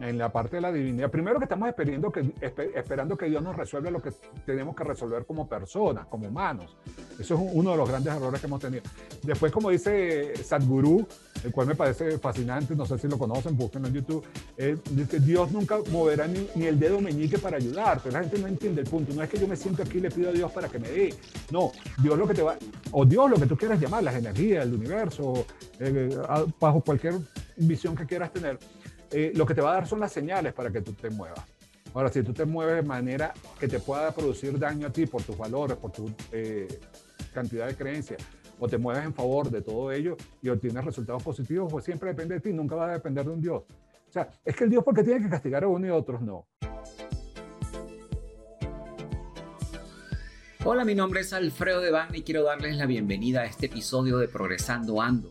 en la parte de la divinidad. Primero que estamos esperando que, esperando que Dios nos resuelva lo que tenemos que resolver como personas, como humanos. Eso es uno de los grandes errores que hemos tenido. Después, como dice Sadhguru, el cual me parece fascinante, no sé si lo conocen, búsquenlo en YouTube, eh, dice, Dios nunca moverá ni, el dedo meñique para ayudarte. La gente no entiende el punto. No es que yo me siento aquí y le pido a Dios para que me dé. No, Dios lo que te va, o Dios lo que tú quieras llamar, las energías, el universo, eh, bajo cualquier visión que quieras tener eh, lo que te va a dar son las señales para que tú te muevas. Ahora, si tú te mueves de manera que te pueda producir daño a ti por tus valores, por tu eh, cantidad de creencias, o te mueves en favor de todo ello y obtienes resultados positivos, pues siempre depende de ti, nunca va a depender de un Dios. O sea, es que el Dios porque tiene que castigar a uno y a otros no. Hola, mi nombre es Alfredo Devane y quiero darles la bienvenida a este episodio de Progresando Ando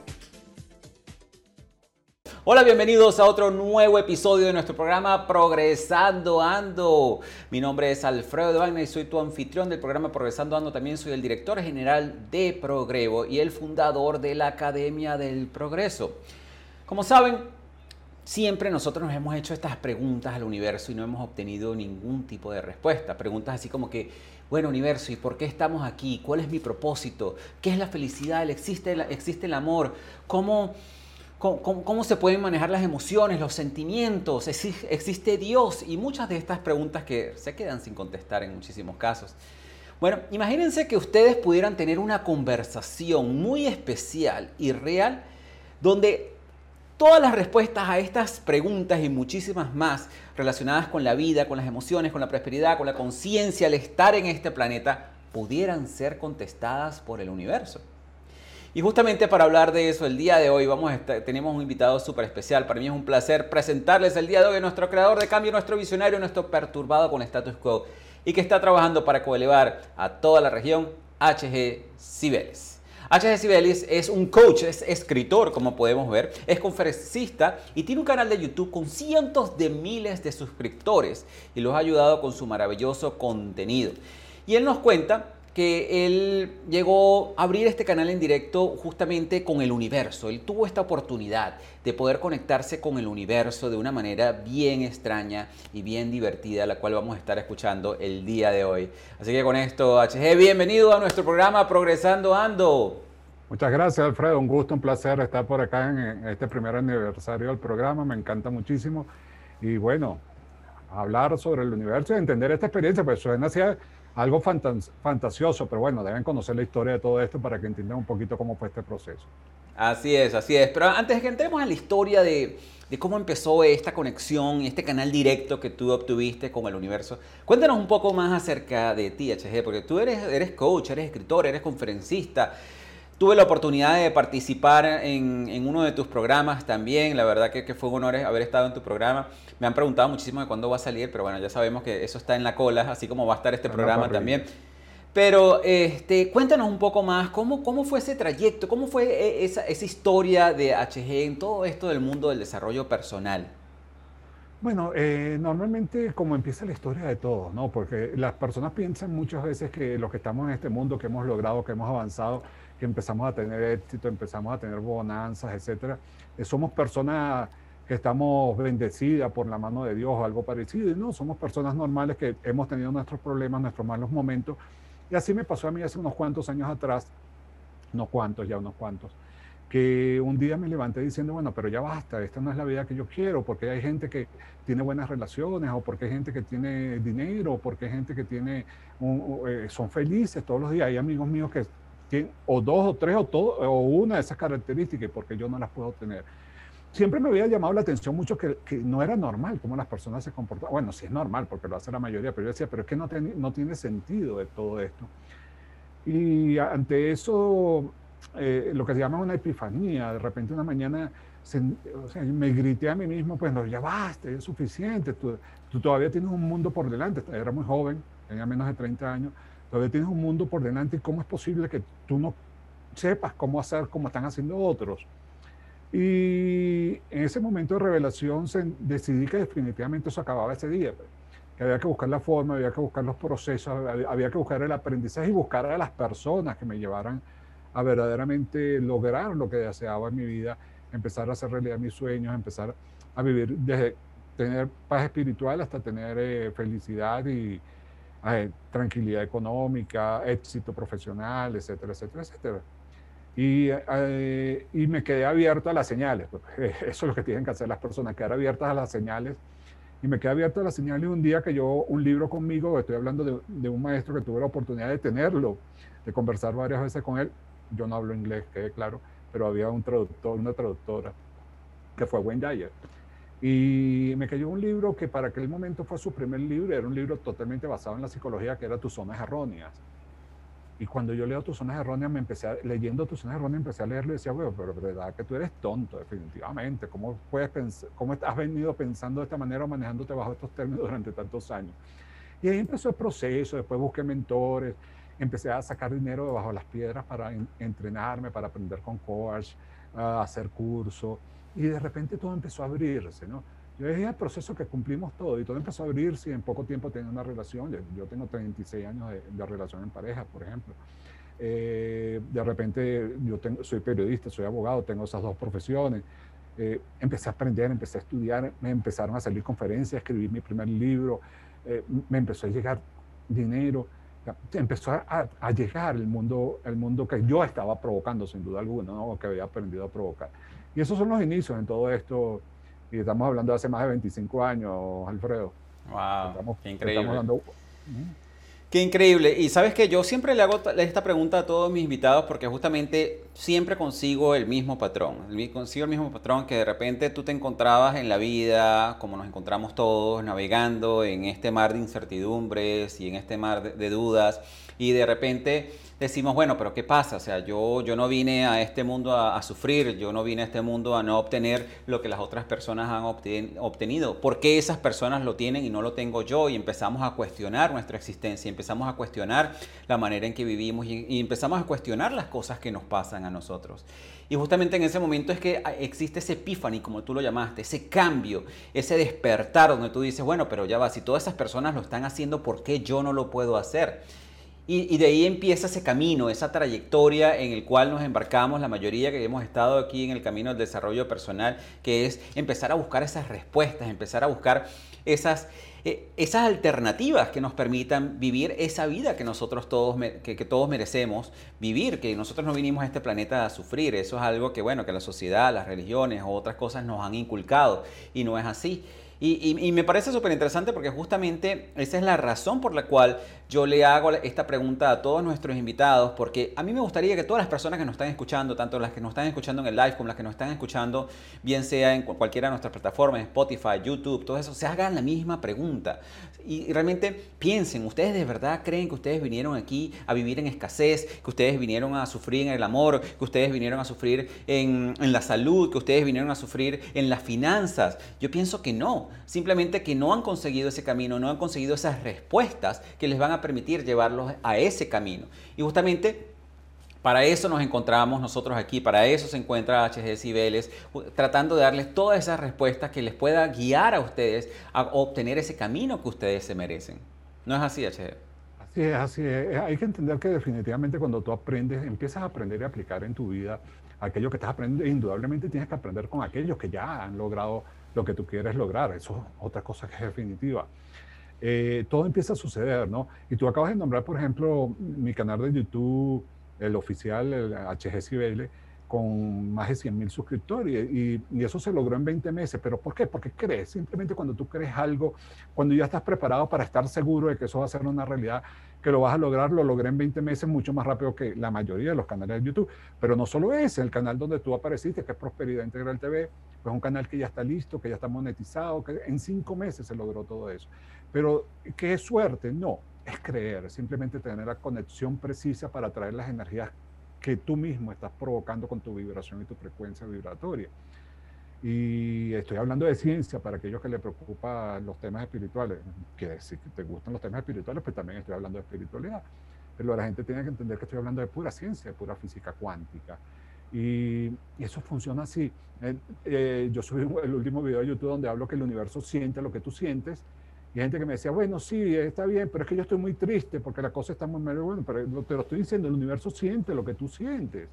Hola, bienvenidos a otro nuevo episodio de nuestro programa Progresando Ando. Mi nombre es Alfredo de Wagner y soy tu anfitrión del programa Progresando Ando. También soy el director general de Progrevo y el fundador de la Academia del Progreso. Como saben, siempre nosotros nos hemos hecho estas preguntas al universo y no hemos obtenido ningún tipo de respuesta. Preguntas así como que, bueno, universo, ¿y por qué estamos aquí? ¿Cuál es mi propósito? ¿Qué es la felicidad? ¿Existe, existe el amor? ¿Cómo ¿Cómo, se pueden manejar las emociones, los sentimientos? ¿Existe Dios? Y muchas de estas preguntas que se quedan sin contestar en muchísimos casos. Bueno, imagínense que ustedes pudieran tener una conversación muy especial y real donde todas las respuestas a estas preguntas y muchísimas más relacionadas con la vida, con las emociones, con la prosperidad, con la conciencia, al estar en este planeta, pudieran ser contestadas por el universo. Y justamente para hablar de eso, el día de hoy tenemos un invitado súper especial. Para mí es un placer presentarles el día de hoy a nuestro creador de cambio, nuestro visionario, nuestro perturbado con status quo y que está trabajando para coelevar a toda la región, HG Cibeles. HG Cibeles es un coach, es escritor, como podemos ver, es conferencista y tiene un canal de YouTube con cientos de miles de suscriptores y los ha ayudado con su maravilloso contenido. Y él nos cuenta que él llegó a abrir este canal en directo justamente con el universo. Él tuvo esta oportunidad de poder conectarse con el universo de una manera bien extraña y bien divertida, la cual vamos a estar escuchando el día de hoy. Así que con esto, HG, bienvenido a nuestro programa Progresando Ando. Muchas gracias, Alfredo. Un gusto, un placer estar por acá en este primer aniversario del programa. Me encanta muchísimo. Y bueno, hablar sobre el universo entender esta experiencia, pues suena hacia algo fantasioso, pero bueno, deben conocer la historia de todo esto para que entiendan un poquito cómo fue este proceso. Así es, así es. Pero antes de que entremos a la historia de, cómo empezó esta conexión, este canal directo que tú obtuviste con el universo, cuéntanos un poco más acerca de ti, HG, porque tú eres, eres coach, eres escritor, eres conferencista. Tuve la oportunidad de participar en, uno de tus programas también. La verdad que, fue un honor haber estado en tu programa. Me han preguntado muchísimo de cuándo va a salir, pero bueno, ya sabemos que eso está en la cola, así como va a estar este programa también. Pero este, cuéntanos un poco más, ¿cómo, cómo fue ese trayecto? ¿Cómo fue e, esa, esa historia de HG en todo esto del mundo del desarrollo personal? Bueno, eh, normalmente como empieza la historia de todo, ¿no? Porque las personas piensan muchas veces que los que estamos en este mundo, que hemos logrado, que hemos avanzado, empezamos a tener éxito, empezamos a tener bonanzas, etcétera. Eh, somos personas que estamos bendecidas por la mano de Dios o algo parecido, y no, somos personas normales que hemos tenido nuestros problemas, nuestros malos momentos. Y así me pasó a mí hace unos cuantos años atrás, no cuantos, ya unos cuantos, que un día me levanté diciendo, bueno, pero ya basta, esta no es la vida que yo quiero, porque hay gente que tiene buenas relaciones, o porque hay gente que tiene dinero, o porque hay gente que tiene, eh, son felices todos los días. Hay amigos míos que o dos o tres o, todo, o una de esas características, porque yo no las puedo tener. Siempre me había llamado la atención mucho que, que no era normal cómo las personas se comportaban. Bueno, sí es normal, porque lo hace la mayoría, pero yo decía, pero es que no, no tiene sentido de todo esto. Y ante eso, eh, lo que se llama una epifanía, de repente una mañana o sea, me grité a mí mismo, pues no, ya basta, es suficiente, tú, tú, todavía tienes un mundo por delante, era muy joven, tenía menos de 30 años, todavía tienes un mundo por delante y cómo es posible que tú no sepas cómo hacer como están haciendo otros. Y en ese momento de revelación decidí que definitivamente eso acababa ese día, pues, que había que buscar la forma, había que buscar los procesos, había que buscar el aprendizaje y buscar a las personas que me llevaran a verdaderamente lograr lo que deseaba en mi vida, empezar a hacer realidad mis sueños, empezar a vivir desde tener paz espiritual hasta tener eh, felicidad y eh, tranquilidad económica, éxito profesional, etcétera, etcétera, etcétera. Y, eh, y, me quedé abierto a las señales. Pues, eso es lo que tienen que hacer las personas, quedar abiertas a las señales. Y me quedé abierto a las señales un día que yo, un libro conmigo, estoy hablando de, de un maestro que tuve la oportunidad de tenerlo, de conversar varias veces con él, yo no hablo inglés, quede claro, pero había un traductor, una traductora, que fue Wayne Dyer. Y me cayó un libro que para aquel momento fue su primer libro, era un libro totalmente basado en la psicología, que era Tus zonas erróneas. Y cuando yo leo Tus zonas erróneas, me empecé a, leyendo Tus zonas erróneas, empecé a leerlo y decía, bueno, pero verdad que tú eres tonto, definitivamente. ¿Cómo, puedes pensar, ¿Cómo has venido pensando de esta manera o manejándote bajo estos términos durante tantos años? Y ahí empezó el proceso, después busqué mentores, empecé a sacar dinero debajo las piedras para entrenarme, para aprender con coach, a hacer cursos, y de repente todo empezó a abrirse, ¿no? Yo dije el proceso que cumplimos todo y todo empezó a abrirse y en poco tiempo tenía una relación. Yo tengo 36 años de, relación en pareja, por ejemplo. Eh, de repente yo tengo, soy periodista, soy abogado, tengo esas dos profesiones. Eh, empecé a aprender, empecé a estudiar, me empezaron a salir conferencias, escribí mi primer libro, eh, me empezó a llegar dinero empezó a, llegar el mundo, el mundo que yo estaba provocando, sin duda alguna, ¿no? que había aprendido a provocar. Y esos son los inicios en todo esto. Y estamos hablando de hace más de 25 años, Alfredo. ¡Wow! qué increíble. Qué increíble. Y sabes que yo siempre le hago esta pregunta a todos mis invitados porque justamente siempre consigo el mismo patrón. Consigo el mismo patrón que de repente tú te encontrabas en la vida, como nos encontramos todos, navegando en este mar de incertidumbres y en este mar de, dudas. Y de repente decimos, bueno, pero ¿qué pasa? O sea, yo, yo no vine a este mundo a, sufrir, yo no vine a este mundo a no obtener lo que las otras personas han obtenido. ¿Por qué esas personas lo tienen y no lo tengo yo? Y empezamos a cuestionar nuestra existencia, empezamos a cuestionar la manera en que vivimos y, empezamos a cuestionar las cosas que nos pasan a nosotros. Y justamente en ese momento es que existe ese epiphany, como tú lo llamaste, ese cambio, ese despertar donde tú dices, bueno, pero ya va, si todas esas personas lo están haciendo, ¿por qué yo no lo puedo hacer? Y, de ahí empieza ese camino, esa trayectoria en el cual nos embarcamos la mayoría que hemos estado aquí en el camino del desarrollo personal, que es empezar a buscar esas respuestas, empezar a buscar esas, eh, esas alternativas que nos permitan vivir esa vida que nosotros todos, que, todos merecemos vivir, que nosotros no vinimos a este planeta a sufrir. Eso es algo que, bueno, que la sociedad, las religiones o otras cosas nos han inculcado y no es así. Y, me parece súper interesante porque justamente esa es la razón por la cual yo le hago esta pregunta a todos nuestros invitados, porque a mí me gustaría que todas las personas que nos están escuchando, tanto las que nos están escuchando en el live como las que nos están escuchando, bien sea en cualquiera de nuestras plataformas, Spotify, YouTube, todo eso, se hagan la misma pregunta. Y realmente piensen, ¿ustedes de verdad creen que ustedes vinieron aquí a vivir en escasez, que ustedes vinieron a sufrir en el amor, que ustedes vinieron a sufrir en, en la salud, que ustedes vinieron a sufrir en las finanzas? Yo pienso que no simplemente que no han conseguido ese camino, no han conseguido esas respuestas que les van a permitir llevarlos a ese camino. Y justamente para eso nos encontramos nosotros aquí, para eso se encuentra HG Cibeles, tratando de darles todas esas respuestas que les pueda guiar a ustedes a obtener ese camino que ustedes se merecen. ¿No es así, HG? Así es, así es. Hay que entender que definitivamente cuando tú aprendes, empiezas a aprender y aplicar en tu vida aquello que estás aprendiendo, indudablemente tienes que aprender con aquellos que ya han logrado lo que tú quieres lograr. Eso es otra cosa que es definitiva. Eh, todo empieza a suceder, ¿no? Y tú acabas de nombrar, por ejemplo, mi canal de YouTube, el oficial, el HG Cibele, con más de 100 mil suscriptores y, y, eso se logró en 20 meses. ¿Pero por qué? Porque crees, simplemente cuando tú crees algo, cuando ya estás preparado para estar seguro de que eso va a ser una realidad, que lo vas a lograr, lo logré en 20 meses mucho más rápido que la mayoría de los canales de YouTube. Pero no solo ese, el canal donde tú apareciste, que es Prosperidad Integral TV, pues un canal que ya está listo, que ya está monetizado, que en cinco meses se logró todo eso. Pero, ¿qué es suerte? No, es creer, simplemente tener la conexión precisa para atraer las energías que tú mismo estás provocando con tu vibración y tu frecuencia vibratoria. Y estoy hablando de ciencia para aquellos que les preocupan los temas espirituales. Que si te gustan los temas espirituales, pues también estoy hablando de espiritualidad. Pero la gente tiene que entender que estoy hablando de pura ciencia, de pura física cuántica. Y, eso funciona así. Eh, yo subí el último video de YouTube donde hablo que el universo siente lo que tú sientes. Y hay gente que me decía, bueno, sí, está bien, pero es que yo estoy muy triste porque la cosa está muy mal. Bueno, pero te lo estoy diciendo, el universo siente lo que tú sientes.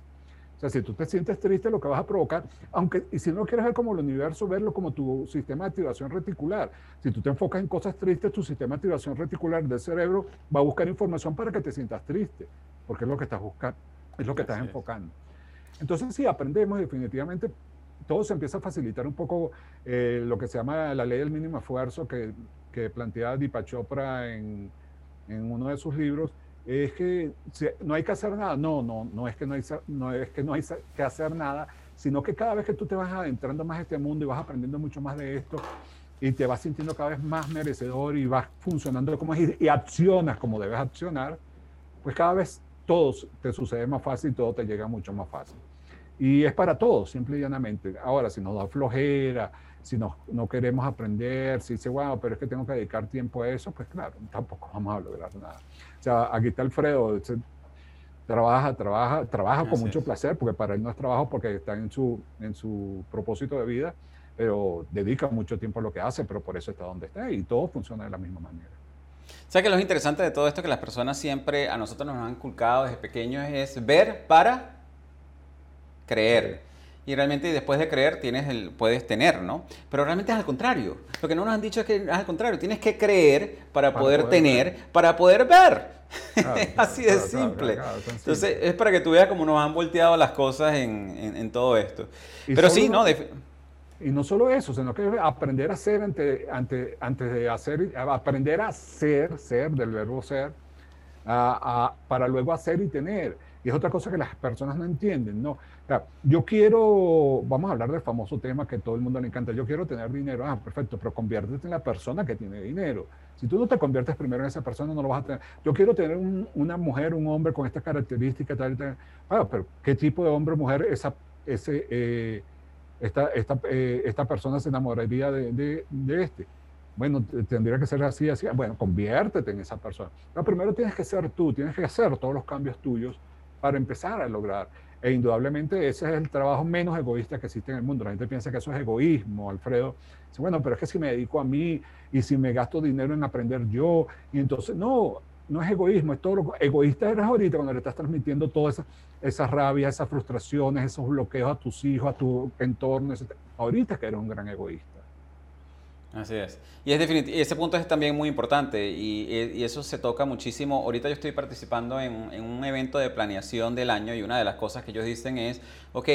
O sea, si tú te sientes triste, lo que vas a provocar, aunque, y si no quieres ver como el universo, verlo como tu sistema de activación reticular. Si tú te enfocas en cosas tristes, tu sistema de activación reticular del cerebro va a buscar información para que te sientas triste, porque es lo que estás buscando, es lo que estás enfocando. Entonces, sí, aprendemos definitivamente, todo se empieza a facilitar un poco eh, lo que se llama la ley del mínimo esfuerzo que, que plantea Deepak Chopra en, en uno de sus libros, es que no hay que hacer nada. No, no, no es que no hay, no es que no hay que hacer nada, sino que cada vez que tú te vas adentrando más a este mundo y vas aprendiendo mucho más de esto y te vas sintiendo cada vez más merecedor y vas funcionando como es y, accionas como debes accionar, pues cada vez todo te sucede más fácil y todo te llega mucho más fácil. Y es para todos, simple y llanamente. Ahora, si nos da flojera, si no, no queremos aprender, si dice, wow, pero es que tengo que dedicar tiempo a eso, pues claro, tampoco vamos a lograr nada. O sea, aquí está Alfredo, trabaja, trabaja, trabaja con mucho placer, porque para él no es trabajo porque está en su, en su propósito de vida, pero dedica mucho tiempo a lo que hace, pero por eso está donde está y todo funciona de la misma manera. O sea que lo interesante de todo esto que las personas siempre a nosotros nos han inculcado desde pequeños es ver para creer y realmente después de creer tienes el, puedes tener, ¿no? Pero realmente es al contrario. Lo que no nos han dicho es que es al contrario. Tienes que creer para, poder, tener, para poder ver. Así de simple. Entonces es para que tú veas cómo nos han volteado las cosas en, en, todo esto. Pero sí, ¿no? y no solo eso, sino que aprender a ser ante, ante, antes de hacer, aprender a ser, ser del verbo ser, para luego hacer y tener. Y es otra cosa que las personas no entienden, ¿no? Yo quiero, vamos a hablar del famoso tema que todo el mundo le encanta, yo quiero tener dinero, ah, perfecto, pero conviértete en la persona que tiene dinero. Si tú no te conviertes primero en esa persona, no lo vas a tener. Yo quiero tener una mujer, un hombre con estas características, tal, tal. Ah, pero ¿qué tipo de hombre o mujer esa, ese, eh, esta, esta, eh, esta, persona se enamoraría de, de, de este? bueno, tendría que ser así, así. Bueno, conviértete en esa persona. Pero primero tienes que ser tú, tienes que hacer todos los cambios tuyos para empezar a lograr. E indudablemente ese es el trabajo menos egoísta que existe en el mundo. La gente piensa que eso es egoísmo, Alfredo. Bueno, pero es que si me dedico a mí y si me gasto dinero en aprender yo, y entonces, no, no es egoísmo, es todo lo egoísta eres ahorita cuando le estás transmitiendo toda esa, esa rabia, esas frustraciones, esos bloqueos a tus hijos, a tu entorno. Etc. Ahorita que eres un gran egoísta. Así es. Y es ese punto es también muy importante y, eso se toca muchísimo. Ahorita yo estoy participando en, en, un evento de planeación del año y una de las cosas que ellos dicen es, ok,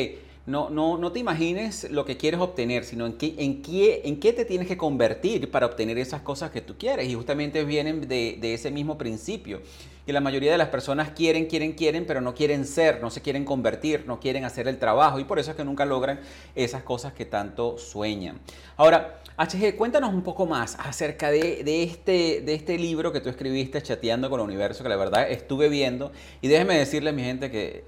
no, no, no te imagines lo que quieres obtener, sino en qué, en, qué, en qué te tienes que convertir para obtener esas cosas que tú quieres. Y justamente vienen de, de ese mismo principio. Y la mayoría de las personas quieren, quieren, quieren, pero no quieren ser, no se quieren convertir, no quieren hacer el trabajo. Y por eso es que nunca logran esas cosas que tanto sueñan. Ahora, HG, cuéntanos un poco más acerca de, de, este, de este libro que tú escribiste, Chateando con el Universo, que la verdad estuve viendo. Y déjeme decirle a mi gente que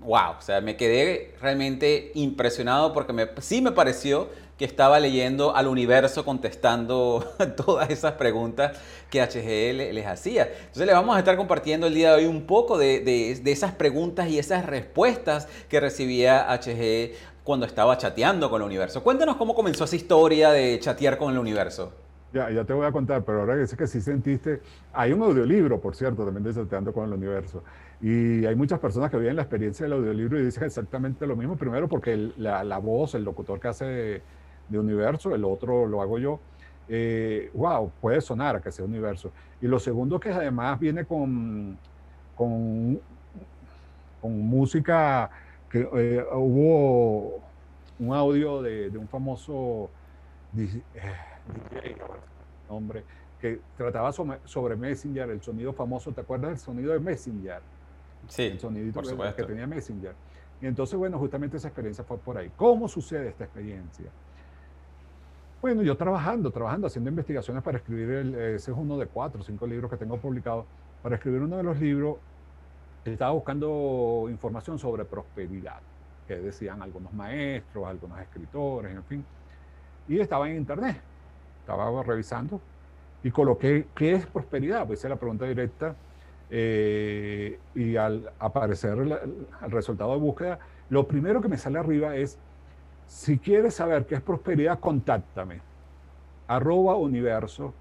wow, o sea, me quedé realmente impresionado porque me, sí me pareció que estaba leyendo al universo contestando todas esas preguntas que HGL les hacía. Entonces le vamos a estar compartiendo el día de hoy un poco de, de, esas preguntas y esas respuestas que recibía HG cuando estaba chateando con el universo. Cuéntanos cómo comenzó esa historia de chatear con el universo. Ya, ya te voy a contar, pero ahora que sé que sí sentiste, hay un audiolibro, por cierto, también de Chateando con el Universo. Y hay muchas personas que viven la experiencia del audiolibro y dicen exactamente lo mismo. Primero porque la, la, voz, el locutor que hace de, Universo, el otro lo hago yo. Eh, wow, puede sonar a que sea Universo. Y lo segundo que además viene con, con, con música, que eh, hubo un audio de, de un famoso DJ, eh, hombre, que trataba sobre, sobre Messenger, el sonido famoso, ¿te acuerdas del sonido de Messenger? Sí, el sonidito que, tenía Messenger. Y entonces, bueno, justamente esa experiencia fue por ahí. ¿Cómo sucede esta experiencia? Bueno, yo trabajando, trabajando, haciendo investigaciones para escribir, el, ese es uno de cuatro o cinco libros que tengo publicados. Para escribir uno de los libros, estaba buscando información sobre prosperidad. que decían algunos maestros, algunos escritores, en fin. Y estaba en internet, estaba revisando y coloqué, ¿qué es prosperidad? Pues hice la pregunta directa eh, y al aparecer el, resultado de búsqueda, lo primero que me sale arriba es, si quieres saber qué es prosperidad, contáctame. Arroba universo,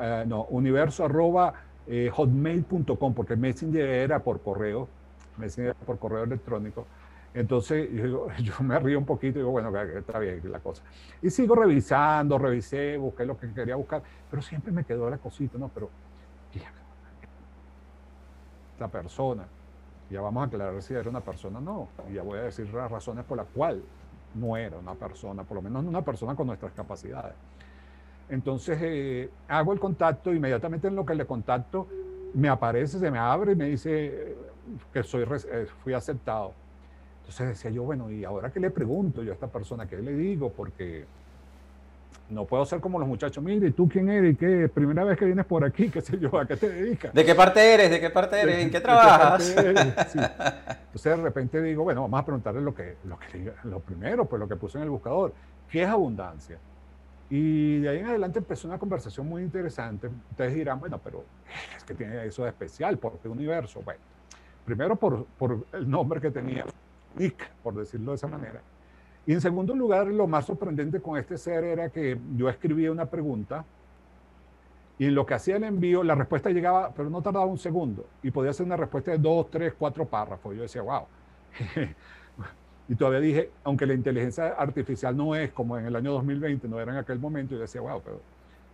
eh, no, universo arroba eh, hotmail.com, porque Messenger era por correo, Messenger por correo electrónico. Entonces yo, me río un poquito y digo, bueno, está bien la cosa. Y sigo revisando, revisé, busqué lo que quería buscar, pero siempre me quedó la cosita, ¿no? Pero esta persona, ya vamos a aclarar si era una persona o no, y ya voy a decir las razones por las cuales no era una persona, por lo menos una persona con nuestras capacidades. Entonces eh, hago el contacto, inmediatamente en lo que le contacto, me aparece, se me abre y me dice que soy, eh, fui aceptado. Entonces decía yo, bueno, ¿y ahora qué le pregunto yo a esta persona? ¿Qué le digo? Porque no puedo ser como los muchachos, mire, ¿tú quién eres? ¿Qué? Primera vez que vienes por aquí, qué sé yo, ¿a qué te dedicas? ¿De qué parte eres? ¿De qué parte eres? ¿En qué trabajas? Entonces de repente digo, bueno, vamos a preguntarle lo que, lo que lo primero, pues lo que puse en el buscador, ¿qué es abundancia? Y de ahí en adelante empezó una conversación muy interesante. Ustedes dirán, bueno, pero es que tiene eso de especial, ¿por qué universo? Bueno, primero por, por el nombre que tenía, Nick, por decirlo de esa manera. Y en segundo lugar, lo más sorprendente con este ser era que yo escribía una pregunta y en lo que hacía el envío, la respuesta llegaba, pero no tardaba un segundo. Y podía ser una respuesta de dos, tres, cuatro párrafos. Yo decía, wow. y todavía dije, aunque la inteligencia artificial no es como en el año 2020, no era en aquel momento, yo decía, wow, pero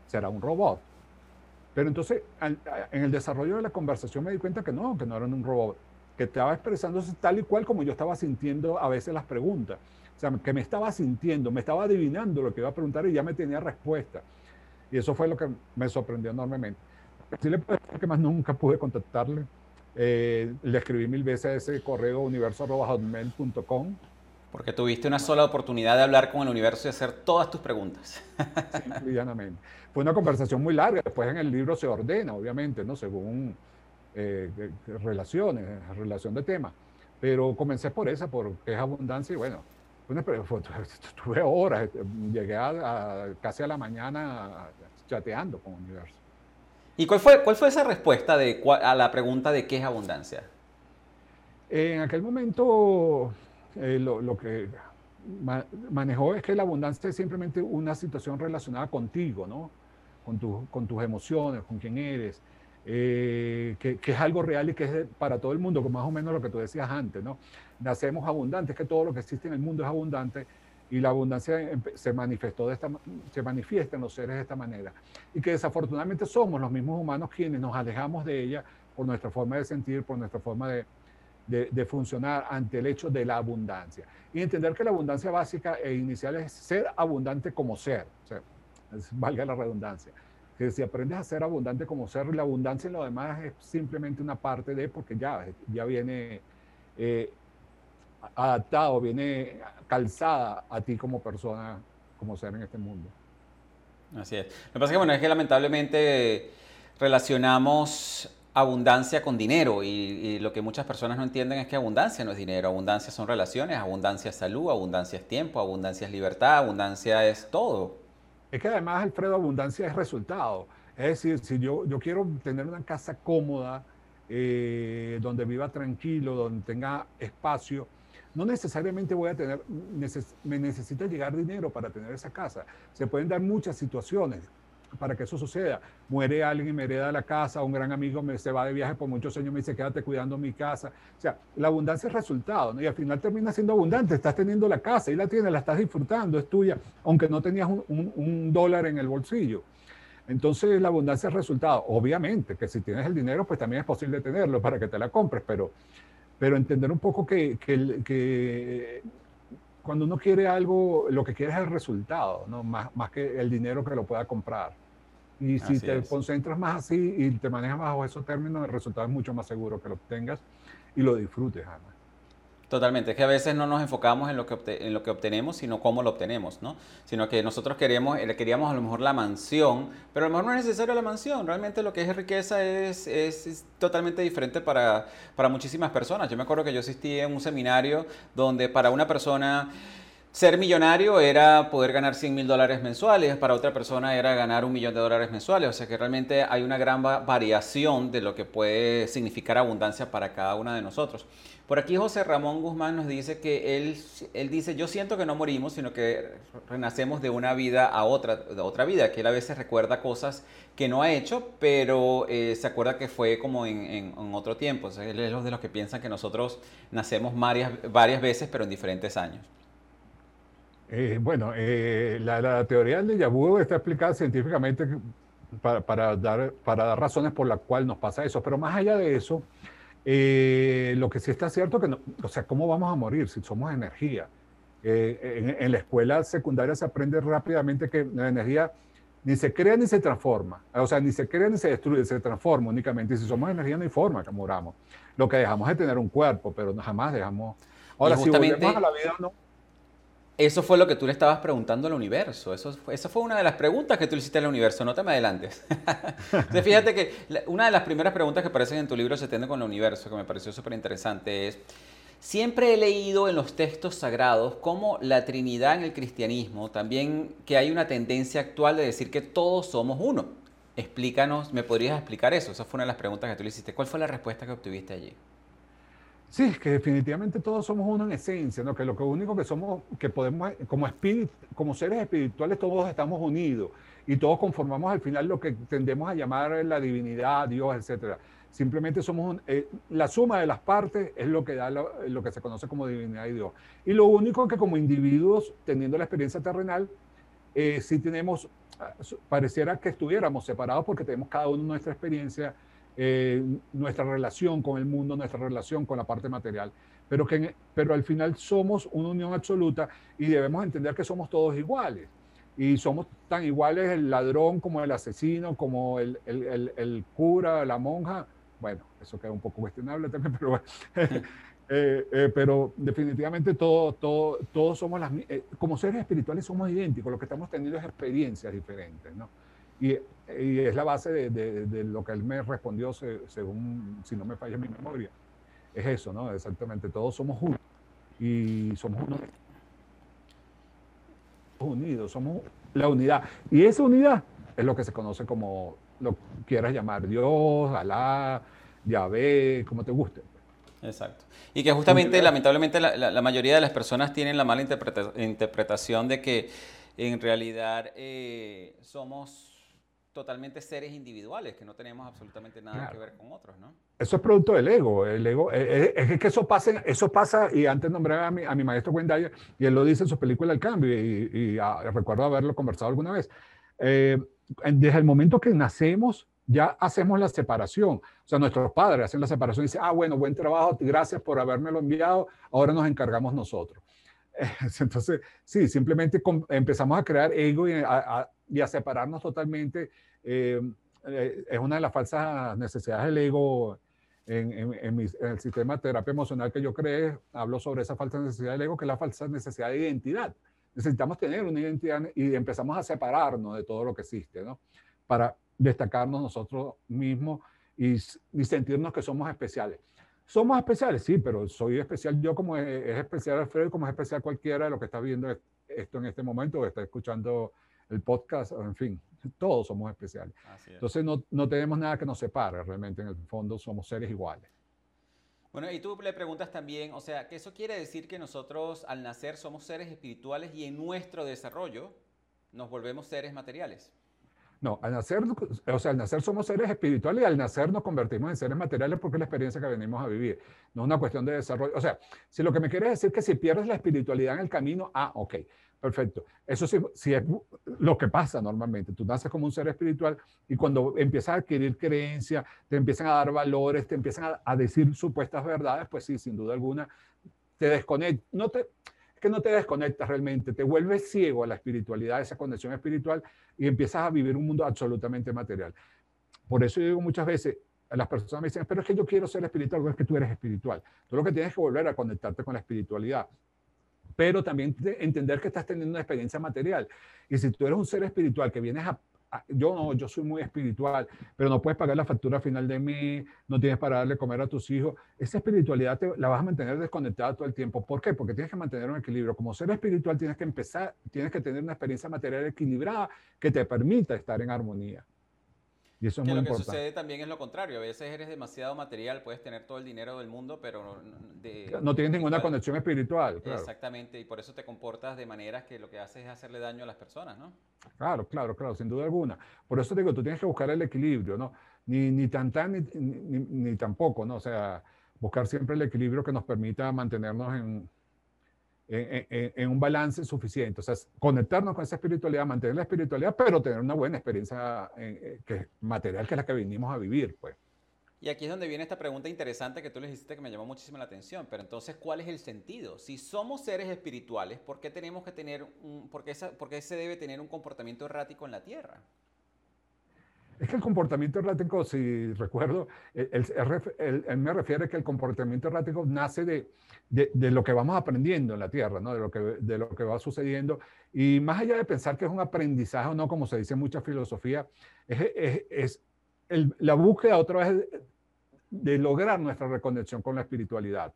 será un robot. Pero entonces, en el desarrollo de la conversación me di cuenta que no, que no era un robot que estaba expresándose tal y cual como yo estaba sintiendo a veces las preguntas. O sea, que me estaba sintiendo, me estaba adivinando lo que iba a preguntar y ya me tenía respuesta. Y eso fue lo que me sorprendió enormemente. Sí le puedo decir que más nunca pude contactarle. Eh, le escribí mil veces ese correo universo.hotmail.com. Porque tuviste una sola oportunidad de hablar con el universo y hacer todas tus preguntas. Sí. Fue una conversación muy larga. Después en el libro se ordena, obviamente, ¿no? Según eh, relaciones, relación de temas. Pero comencé por esa, porque es abundancia y bueno, tuve horas, llegué a, casi a la mañana chateando con Universo. ¿Y cuál fue, cuál fue esa respuesta de, a la pregunta de qué es abundancia? En aquel momento eh, lo, lo, que manejó es que la abundancia es simplemente una situación relacionada contigo, ¿no? Con, tu, con tus emociones, con quién eres, eh, que, es algo real y que es para todo el mundo, como más o menos lo que tú decías antes, ¿no? Nacemos abundantes, que todo lo que existe en el mundo es abundante y la abundancia se manifestó de esta, se manifiesta en los seres de esta manera. Y que desafortunadamente somos los mismos humanos quienes nos alejamos de ella por nuestra forma de sentir, por nuestra forma de, de, funcionar ante el hecho de la abundancia. Y entender que la abundancia básica e inicial es ser abundante como ser, o sea, valga la redundancia que si aprendes a ser abundante como ser, la abundancia en lo demás es simplemente una parte de, porque ya, ya viene eh, adaptado, viene calzada a ti como persona, como ser en este mundo. Así es. Lo que pasa es que, bueno, es que lamentablemente relacionamos abundancia con dinero y, y, lo que muchas personas no entienden es que abundancia no es dinero, abundancia son relaciones, abundancia es salud, abundancia es tiempo, abundancia es libertad, abundancia es todo. Es que además, Alfredo, abundancia es resultado. Es decir, si yo, yo quiero tener una casa cómoda, eh, donde viva tranquilo, donde tenga espacio, no necesariamente voy a tener, me necesita llegar dinero para tener esa casa. Se pueden dar muchas situaciones para que eso suceda. Muere alguien me hereda la casa, un gran amigo me se va de viaje por muchos años, me dice, quédate cuidando mi casa. O sea, la abundancia es resultado, ¿no? Y al final termina siendo abundante, estás teniendo la casa y la tienes, la estás disfrutando, es tuya, aunque no tenías un, un, dólar en el bolsillo. Entonces la abundancia es resultado. Obviamente que si tienes el dinero, pues también es posible tenerlo para que te la compres, pero, pero entender un poco que, que, que cuando uno quiere algo, lo que quiere es el resultado, ¿no? más, más que el dinero que lo pueda comprar. Y si te concentras más así y te manejas bajo esos términos, el resultado es mucho más seguro que lo obtengas y lo disfrutes, además. Totalmente, es que a veces no nos enfocamos en lo que, en lo que obtenemos, sino cómo lo obtenemos, ¿no? Sino que nosotros queríamos, eh, queríamos a lo mejor la mansión, pero a lo mejor no es necesario la mansión, realmente lo que es riqueza es, es, totalmente diferente para, para muchísimas personas. Yo me acuerdo que yo asistí en un seminario donde para una persona ser millonario era poder ganar 100 mil dólares mensuales, para otra persona era ganar un millón de dólares mensuales, o sea que realmente hay una gran variación de lo que puede significar abundancia para cada una de nosotros. Por aquí José Ramón Guzmán nos dice que él, él dice, yo siento que no morimos, sino que renacemos de una vida a otra, de otra vida, que él a veces recuerda cosas que no ha hecho, pero eh, se acuerda que fue como en, otro tiempo. O sea, él es de los que piensan que nosotros nacemos varias, varias veces, pero en diferentes años. Eh, bueno, eh, la, teoría del déjà vu está explicada científicamente para, dar, para dar razones por las cuales nos pasa eso, pero más allá de eso, eh, lo que sí está cierto que, no, o sea, ¿cómo vamos a morir si somos energía? En, la escuela secundaria se aprende rápidamente que la energía ni se crea ni se transforma, o sea, ni se crea ni se destruye, se transforma únicamente. Y si somos energía no hay forma que moramos. Lo que dejamos es tener un cuerpo, pero jamás dejamos... Ahora, si volvemos a la vida, no eso fue lo que tú le estabas preguntando al universo. Eso, esa fue una de las preguntas que tú le hiciste al universo. No te me adelantes. Entonces, fíjate que una de las primeras preguntas que aparecen en tu libro Se tiende con el universo, que me pareció súper interesante, es, siempre he leído en los textos sagrados como la Trinidad en el cristianismo, también que hay una tendencia actual de decir que todos somos uno. Explícanos, ¿me podrías explicar eso? Esa fue una de las preguntas que tú le hiciste. ¿Cuál fue la respuesta que obtuviste allí? Sí, que definitivamente todos somos uno en esencia, ¿no? que lo único que somos, que podemos, como, espíritu, como seres espirituales, todos estamos unidos y todos conformamos al final lo que tendemos a llamar la divinidad, Dios, etc. Simplemente somos eh, la suma de las partes es lo que da lo, que se conoce como divinidad y Dios. Y lo único que como individuos, teniendo la experiencia terrenal, eh, sí tenemos, ah, pareciera que estuviéramos separados porque tenemos cada uno nuestra experiencia eh, nuestra relación con el mundo, nuestra relación con la parte material, pero, que, pero al final somos una unión absoluta y debemos entender que somos todos iguales. Y somos tan iguales el ladrón como el asesino, como el, el, el, cura, la monja. Bueno, eso queda un poco cuestionable también, pero eh, eh, pero definitivamente todo, todo, todos somos las como seres espirituales somos idénticos, lo que estamos teniendo es experiencias diferentes, ¿no? Y, es la base de, lo que él me respondió, según, si no me falla mi memoria. Es eso, ¿no? Exactamente, todos somos uno. Y somos uno. Unidos, somos la unidad. Y esa unidad es lo que se conoce como, lo quieras llamar, Dios, Alá, Yahvé, como te guste. Exacto. Y que justamente, lamentablemente, la, mayoría de las personas tienen la mala interpretación de que en realidad eh, somos totalmente seres individuales, que no tenemos absolutamente nada que ver con otros, ¿no? Eso es producto del ego. El ego eh, eh, es, que eso pasa, eso pasa, y antes nombré a mi, a mi maestro Wendayer, y él lo dice en su película El Cambio, y, ah, recuerdo haberlo conversado alguna vez. Eh, desde el momento que nacemos, ya hacemos la separación. O sea, nuestros padres hacen la separación y dicen, ah, bueno, buen trabajo, gracias por habérmelo enviado, ahora nos encargamos nosotros. Entonces, sí, simplemente empezamos a crear ego y a, y a separarnos totalmente eh, eh, es una de las falsas necesidades del ego en, en, el sistema de terapia emocional que yo creé, hablo sobre esa falsa necesidad del ego, que es la falsa necesidad de identidad. Necesitamos tener una identidad y empezamos a separarnos de todo lo que existe, ¿no? Para destacarnos nosotros mismos y, y sentirnos que somos especiales. Somos especiales, sí, pero soy especial yo como es, es especial Alfredo, como es especial cualquiera de lo que está viendo esto en este momento o está escuchando el podcast, en fin, todos somos especiales. Entonces no, no, tenemos nada que nos separe, realmente en el fondo somos seres iguales. Bueno, y tú le preguntas también, o sea, que eso quiere decir que nosotros al nacer somos seres espirituales y en nuestro desarrollo nos volvemos seres materiales. No, al nacer, o sea, al nacer somos seres espirituales y al nacer nos convertimos en seres materiales porque es la experiencia que venimos a vivir. No es una cuestión de desarrollo. O sea, si lo que me quieres decir es que si pierdes la espiritualidad en el camino, ah, ok. Perfecto. Eso sí, es lo que pasa normalmente. Tú naces como un ser espiritual y cuando empiezas a adquirir creencias, te empiezan a dar valores, te empiezan a, decir supuestas verdades, pues sí, sin duda alguna, te desconectas. No te, es que no te desconectas realmente, te vuelves ciego a la espiritualidad, a esa conexión espiritual y empiezas a vivir un mundo absolutamente material. Por eso yo digo muchas veces, las personas me dicen, pero es que yo quiero ser espiritual, o es que tú eres espiritual. Tú lo que tienes que volver a conectarte con la espiritualidad pero también entender que estás teniendo una experiencia material. Y si tú eres un ser espiritual que vienes a, yo no, yo soy muy espiritual, pero no puedes pagar la factura final de mí, no tienes para darle comer a tus hijos, esa espiritualidad te, la vas a mantener desconectada todo el tiempo. ¿Por qué? Porque tienes que mantener un equilibrio. Como ser espiritual tienes que empezar, tienes que tener una experiencia material equilibrada que te permita estar en armonía. Y eso es que muy lo que sucede también es lo contrario. A veces eres demasiado material, puedes tener todo el dinero del mundo, pero no tienes ninguna conexión espiritual. Exactamente, y por eso te comportas de maneras que lo que haces es hacerle daño a las personas, ¿no? Claro, claro, claro, sin duda alguna. Por eso digo, tú tienes que buscar el equilibrio, ¿no? Ni, ni tan tan ni, ni, ni tampoco, ¿no? O sea, buscar siempre el equilibrio que nos permita mantenernos en, en, un balance suficiente. O sea, conectarnos con esa espiritualidad, mantener la espiritualidad, pero tener una buena experiencia eh, que, material que es la que vinimos a vivir, pues. Y aquí es donde viene esta pregunta interesante que tú les hiciste que me llamó muchísimo la atención. Pero entonces, ¿cuál es el sentido? Si somos seres espirituales, ¿por qué tenemos que tener un, por qué, por qué se debe tener un comportamiento errático en la Tierra? Es que el comportamiento errático, si recuerdo, él me refiere que el comportamiento errático nace de, de, lo que vamos aprendiendo en la Tierra, ¿no? de, lo que, de lo que va sucediendo. Y más allá de pensar que es un aprendizaje o no, como se dice en mucha filosofía, es, es, la búsqueda otra vez de lograr nuestra reconexión con la espiritualidad.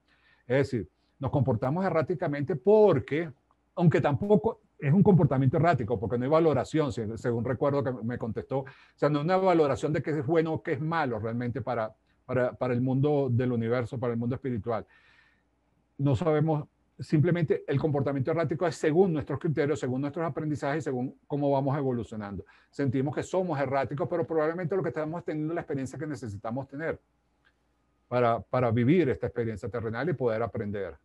Es decir, nos comportamos erráticamente porque, aunque tampoco es un comportamiento errático porque no hay valoración, según recuerdo que me contestó, o sea, no hay una valoración de qué es bueno o qué es malo realmente para, para, para, el mundo del universo, para el mundo espiritual. No sabemos, simplemente el comportamiento errático es según nuestros criterios, según nuestros aprendizajes, según cómo vamos evolucionando. Sentimos que somos erráticos, pero probablemente lo que estamos teniendo es la experiencia que necesitamos tener para, para vivir esta experiencia terrenal y poder aprender.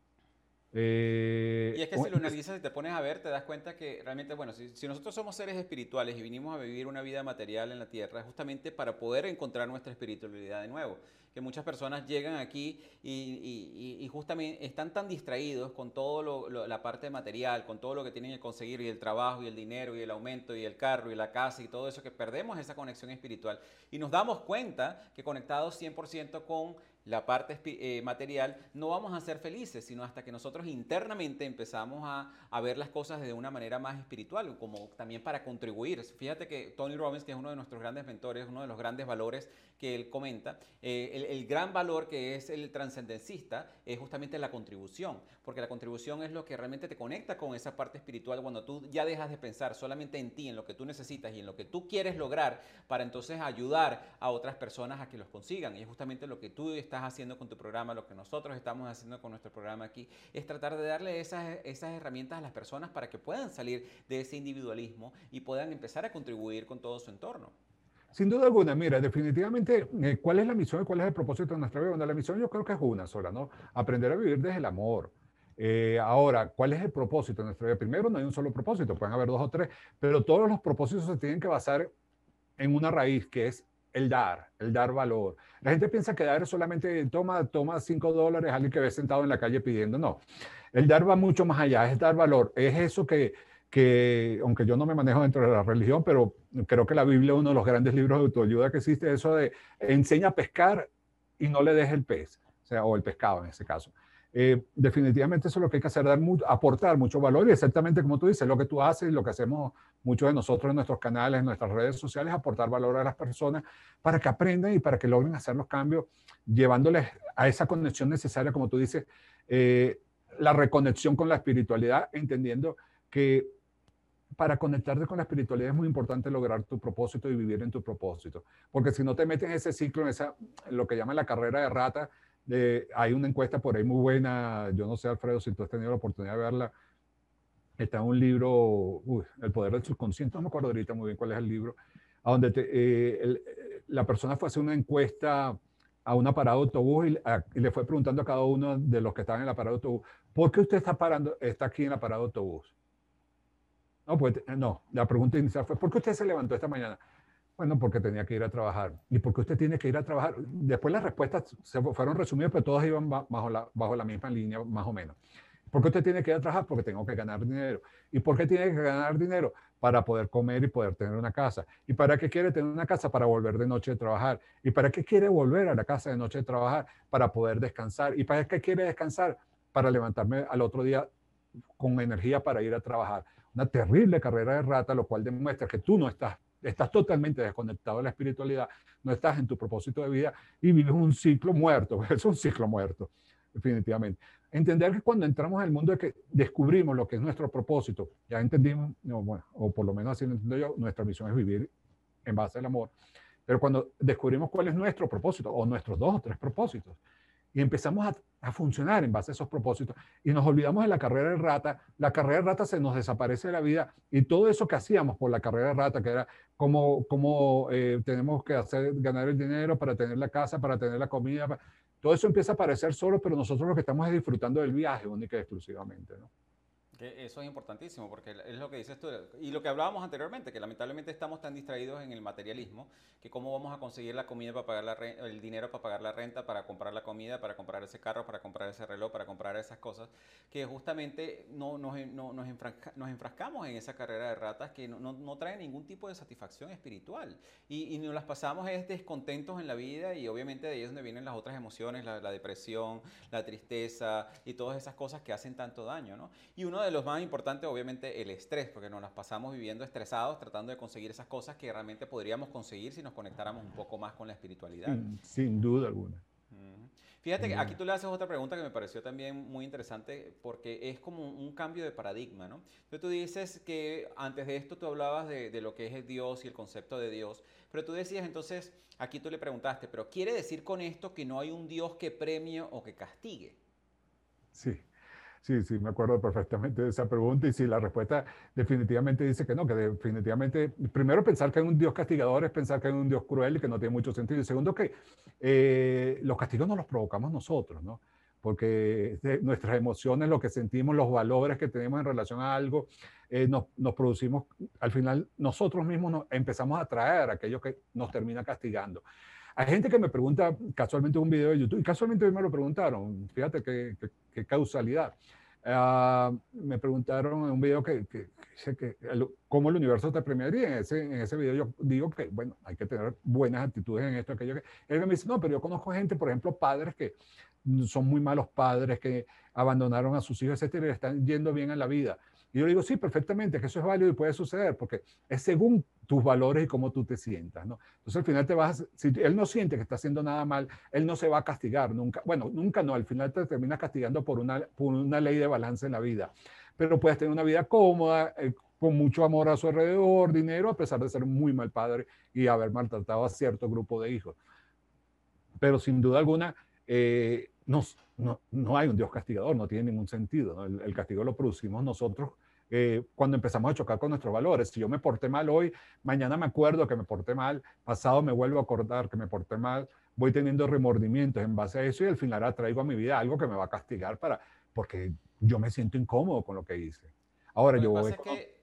Eh, y es que si lo analizas y te pones a ver, te das cuenta que realmente, bueno, si, nosotros somos seres espirituales y vinimos a vivir una vida material en la tierra, es justamente para poder encontrar nuestra espiritualidad de nuevo. Que muchas personas llegan aquí y, justamente están tan distraídos con todo la parte material, con todo lo que tienen que conseguir y el trabajo y el dinero y el aumento y el carro y la casa y todo eso, que perdemos esa conexión espiritual y nos damos cuenta que conectados 100% con la parte eh, material, no vamos a ser felices, sino hasta que nosotros internamente empezamos a, ver las cosas de una manera más espiritual, como también para contribuir. Fíjate que Tony Robbins, que es uno de nuestros grandes mentores, uno de los grandes valores que él comenta, eh, el, gran valor que es el trascendencista es justamente la contribución, porque la contribución es lo que realmente te conecta con esa parte espiritual cuando tú ya dejas de pensar solamente en ti, en lo que tú necesitas y en lo que tú quieres lograr para entonces ayudar a otras personas a que los consigan. Y es justamente lo que tú estás haciendo con tu programa, lo que nosotros estamos haciendo con nuestro programa aquí, es tratar de darle esas, esas herramientas a las personas para que puedan salir de ese individualismo y puedan empezar a contribuir con todo su entorno. Sin duda alguna, mira, definitivamente, eh, ¿cuál es la misión y cuál es el propósito de nuestra vida? Bueno, la misión yo creo que es una sola, ¿no? Aprender a vivir desde el amor. Eh, ahora, ¿cuál es el propósito de nuestra vida? Primero, no hay un solo propósito, pueden haber dos o tres, pero todos los propósitos se tienen que basar en una raíz que es el dar, el dar valor. La gente piensa que dar es solamente toma, toma cinco dólares alguien que ve sentado en la calle pidiendo. No, el dar va mucho más allá, es dar valor. Es eso que, que, aunque yo no me manejo dentro de la religión, pero creo que la Biblia es uno de los grandes libros de autoayuda que existe, eso de enseña a pescar y no le deje el pez, o sea, o el pescado en ese caso. Eh, definitivamente eso es lo que hay que hacer, dar aportar mucho valor y exactamente como tú dices, lo que tú haces, lo que hacemos muchos de nosotros en nuestros canales, en nuestras redes sociales, aportar valor a las personas para que aprendan y para que logren hacer los cambios, llevándoles a esa conexión necesaria, como tú dices, eh, la reconexión con la espiritualidad, entendiendo que para conectarte con la espiritualidad es muy importante lograr tu propósito y vivir en tu propósito. Porque si no te metes en ese ciclo, en esa, lo que llaman la carrera de rata, hay una encuesta por ahí muy buena, yo no sé, Alfredo, si tú has tenido la oportunidad de verla, está un libro, El poder del subconsciente, no me acuerdo ahorita muy bien cuál es el libro, donde eh, la persona fue a hacer una encuesta a una parada de autobús y, le fue preguntando a cada uno de los que estaban en la parada de autobús, ¿por qué usted está, parando, está aquí en la parada de autobús? No, pues no, la pregunta inicial fue, ¿por qué usted se levantó esta mañana? Bueno, porque tenía que ir a trabajar. ¿Y por qué usted tiene que ir a trabajar? Después las respuestas se fueron resumidas, pero todas iban bajo la, misma línea, más o menos. ¿Por qué usted tiene que ir a trabajar? Porque tengo que ganar dinero. ¿Y por qué tiene que ganar dinero? Para poder comer y poder tener una casa. ¿Y para qué quiere tener una casa? Para volver de noche a trabajar. ¿Y para qué quiere volver a la casa de noche a trabajar? Para poder descansar. ¿Y para qué quiere descansar? Para levantarme al otro día con energía para ir a trabajar. Una terrible carrera de rata, lo cual demuestra que tú no estás estás totalmente desconectado de la espiritualidad, no estás en tu propósito de vida y vives un ciclo muerto, es un ciclo muerto, definitivamente. Entender que cuando entramos en el mundo de que descubrimos lo que es nuestro propósito, ya entendimos, bueno, o por lo menos así lo entiendo yo, nuestra misión es vivir en base al amor, pero cuando descubrimos cuál es nuestro propósito, o nuestros dos o tres propósitos, y empezamos a, a, funcionar en base a esos propósitos y nos olvidamos de la carrera de rata, la carrera de rata se nos desaparece de la vida y todo eso que hacíamos por la carrera de rata, que era como, como eh, tenemos que hacer, ganar el dinero para tener la casa, para tener la comida, todo eso empieza a aparecer solo, pero nosotros lo que estamos es disfrutando del viaje única y exclusivamente. ¿no? Eso es importantísimo, porque es lo que dices tú, y lo que hablábamos anteriormente, que lamentablemente estamos tan distraídos en el materialismo, que cómo vamos a conseguir la comida para pagar la el dinero para pagar la renta, para comprar la comida, para comprar ese carro, para comprar ese reloj, para comprar esas cosas, que justamente no, nos, no, nos, enfrascamos en esa carrera de ratas que no, no, trae ningún tipo de satisfacción espiritual. Y, y, nos las pasamos es descontentos en la vida y obviamente de ahí es donde vienen las otras emociones, la, la depresión, la tristeza y todas esas cosas que hacen tanto daño. ¿no? Y uno de los más importantes, obviamente, el estrés, porque nos las pasamos viviendo estresados, tratando de conseguir esas cosas que realmente podríamos conseguir si nos conectáramos un poco más con la espiritualidad. Sin, duda alguna. Fíjate que aquí tú le haces otra pregunta que me pareció también muy interesante porque es como un cambio de paradigma, ¿no? Entonces tú dices que antes de esto tú hablabas de, de, lo que es Dios y el concepto de Dios, pero tú decías entonces, aquí tú le preguntaste, pero ¿quiere decir con esto que no hay un Dios que premie o que castigue? Sí. Sí, sí, me acuerdo perfectamente de esa pregunta y sí, la respuesta definitivamente dice que no, que definitivamente, primero pensar que hay un Dios castigador es pensar que hay un Dios cruel y que no tiene mucho sentido. Y segundo que eh, los castigos no los provocamos nosotros, ¿no? Porque nuestras emociones, lo que sentimos, los valores que tenemos en relación a algo, eh, nos, nos, producimos, al final nosotros mismos nos empezamos a atraer aquello que nos termina castigando. Hay gente que me pregunta casualmente un video de YouTube, y casualmente me lo preguntaron, fíjate qué, qué, causalidad. Uh, me preguntaron en un video que, que, que cómo el universo te premiaría. En ese, en ese video yo digo que, bueno, hay que tener buenas actitudes en esto, aquello. Que, él me dice, no, pero yo conozco gente, por ejemplo, padres que son muy malos padres, que abandonaron a sus hijos, etcétera, y están yendo bien en la vida. Y yo digo, sí, perfectamente, que eso es válido y puede suceder, porque es según tus valores y cómo tú te sientas, ¿no? Entonces al final te vas, si él no siente que está haciendo nada mal, él no se va a castigar nunca. Bueno, nunca no, al final te terminas castigando por una, por una ley de balance en la vida. Pero puedes tener una vida cómoda, eh, con mucho amor a su alrededor, dinero, a pesar de ser muy mal padre y haber maltratado a cierto grupo de hijos. Pero sin duda alguna, eh, no, no, hay un Dios castigador, no tiene ningún sentido. El, el, castigo lo producimos nosotros eh, cuando empezamos a chocar con nuestros valores. Si yo me porté mal hoy, mañana me acuerdo que me porté mal, pasado me vuelvo a acordar que me porté mal, voy teniendo remordimientos en base a eso y al final atraigo a mi vida algo que me va a castigar para, porque yo me siento incómodo con lo que hice. Ahora yo voy... Es, que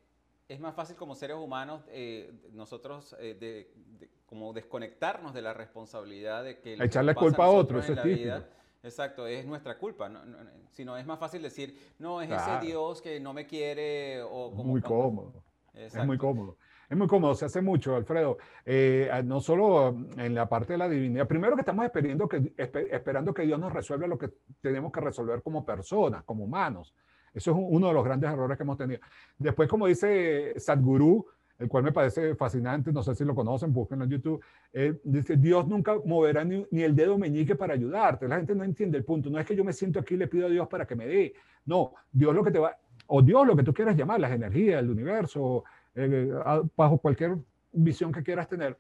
es más fácil como seres humanos eh, nosotros eh, de, como desconectarnos de la responsabilidad de que... Echarle culpa a otro, ese tipo. Exacto, es nuestra culpa. No, no, sino es más fácil decir, no, es ese Dios que no me quiere. O como, muy cómodo. Es muy cómodo. Es muy cómodo, se hace mucho, Alfredo. Eh, no solo en la parte de la divinidad. Primero que estamos esperando que, esperando que Dios nos resuelva lo que tenemos que resolver como personas, como humanos. Eso es uno de los grandes errores que hemos tenido. Después, como dice Sadhguru, el cual me parece fascinante, no sé si lo conocen, búsquenlo en YouTube, eh, dice, Dios nunca moverá ni, el dedo meñique para ayudarte. La gente no entiende el punto, no es que yo me siento aquí y le pido a Dios para que me dé, no, Dios lo que te va, o Dios lo que tú quieras llamar, las energías, el universo, eh, bajo cualquier visión que quieras tener,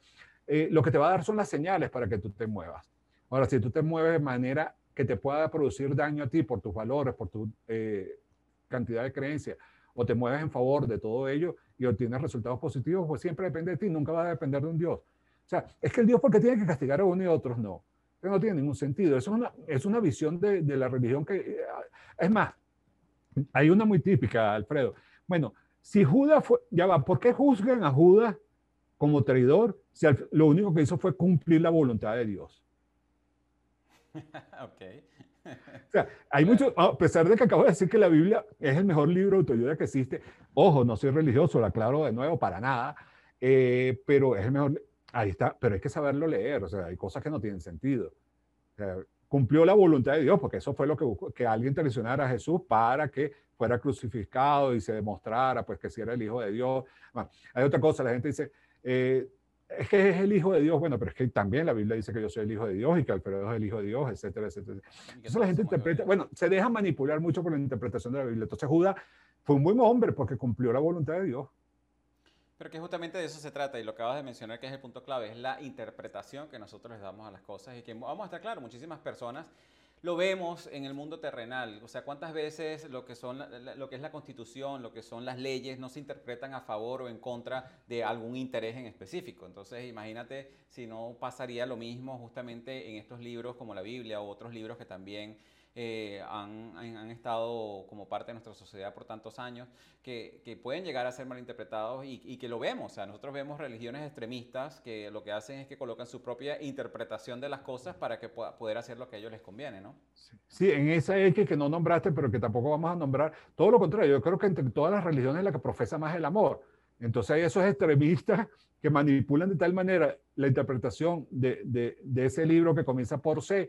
eh, lo que te va a dar son las señales para que tú te muevas. Ahora, si tú te mueves de manera que te pueda producir daño a ti por tus valores, por tu cantidad de creencias, o te mueves en favor de todo ello y obtienes resultados positivos, pues siempre depende de ti, nunca va a depender de un Dios. O sea, es que el Dios porque tiene que castigar a uno y a otros no. no tiene ningún sentido. Eso es una, es una visión de, de la religión que... Es más, hay una muy típica, Alfredo. Bueno, si Judas fue... Ya va, ¿por qué juzgan a Judas como traidor si lo único que hizo fue cumplir la voluntad de Dios? ok. O sea, hay mucho, a pesar de que acabo de decir que la Biblia es el mejor libro de autoayuda que existe, ojo, no soy religioso, lo aclaro de nuevo, para nada, eh, pero es el mejor, ahí está, pero hay que saberlo leer, o sea, hay cosas que no tienen sentido. O sea, cumplió la voluntad de Dios, porque eso fue lo que buscó, que alguien traicionara a Jesús para que fuera crucificado y se demostrara pues que si era el Hijo de Dios. hay otra cosa, la gente dice, eh, es que es el Hijo de Dios, bueno, pero es que también la Biblia dice que yo soy el Hijo de Dios y que Alfredo es el Hijo de Dios, etcétera, etcétera. Entonces la gente interpreta, bueno, se deja manipular mucho por la interpretación de la Biblia. Entonces Judas fue un buen hombre porque cumplió la voluntad de Dios. Pero que justamente de eso se trata y lo acabas de mencionar que es el punto clave, es la interpretación que nosotros les damos a las cosas y que vamos a estar claros, muchísimas personas lo vemos en el mundo terrenal. O sea, cuántas veces lo que, son, lo que es la constitución, lo que son las leyes, no se interpretan a favor o en contra de algún interés en específico. Entonces, imagínate si no pasaría lo mismo justamente en estos libros como la Biblia o otros libros que también eh, han, han, estado como parte de nuestra sociedad por tantos años, que, que pueden llegar a ser malinterpretados y, y, que lo vemos. O sea, nosotros vemos religiones extremistas que lo que hacen es que colocan su propia interpretación de las cosas para que pueda poder hacer lo que a ellos les conviene, ¿no? Sí, en esa X que no nombraste, pero que tampoco vamos a nombrar, todo lo contrario, yo creo que entre todas las religiones la que profesa más el amor. Entonces hay esos extremistas que manipulan de tal manera la interpretación de, de, de ese libro que comienza por C,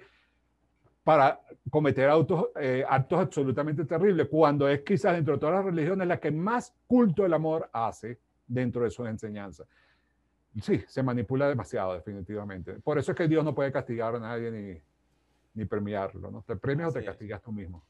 para cometer autos, eh, actos absolutamente terribles, cuando es quizás dentro de todas las religiones la que más culto del amor hace dentro de sus enseñanzas. Sí, se manipula demasiado, definitivamente. Por eso es que Dios no puede castigar a nadie ni, ni premiarlo, ¿no? Te premias o te castigas tú mismo.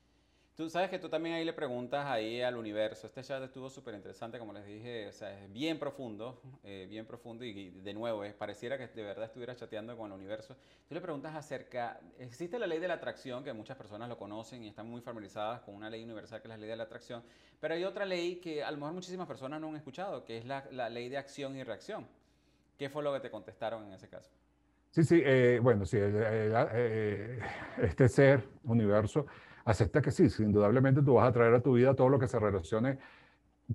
Tú sabes que tú también ahí le preguntas ahí al universo. Este chat estuvo súper interesante, como les dije, o sea, es bien profundo, eh, bien profundo y, de nuevo, es, pareciera que de verdad estuviera chateando con el universo. Tú le preguntas acerca, existe la ley de la atracción, que muchas personas lo conocen y están muy familiarizadas con una ley universal que es la ley de la atracción, pero hay otra ley que a lo mejor muchísimas personas no han escuchado, que es la, la ley de acción y reacción. ¿Qué fue lo que te contestaron en ese caso? Sí, sí, eh, bueno, sí, eh, este ser, universo, acepta que sí, indudablemente tú vas a traer a tu vida todo lo que se relacione,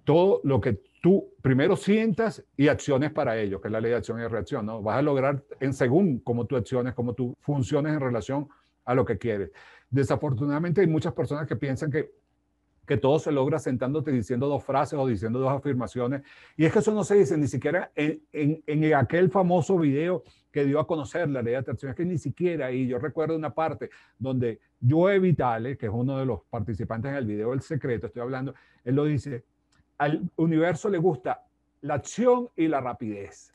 todo lo que tú primero sientas y acciones para ello, que es la ley de acción y reacción, ¿no? Vas a lograr en según cómo tú acciones, cómo tú funciones en relación a lo que quieres. Desafortunadamente hay muchas personas que piensan que que todo se logra sentándote diciendo dos frases o diciendo dos afirmaciones. Y es que eso no se dice ni siquiera en, en, en aquel famoso video que dio a conocer la ley de atracción. Es que ni siquiera, y yo recuerdo una parte donde Joe Vitale, que es uno de los participantes en el video El Secreto, estoy hablando, él lo dice, al universo le gusta la acción y la rapidez.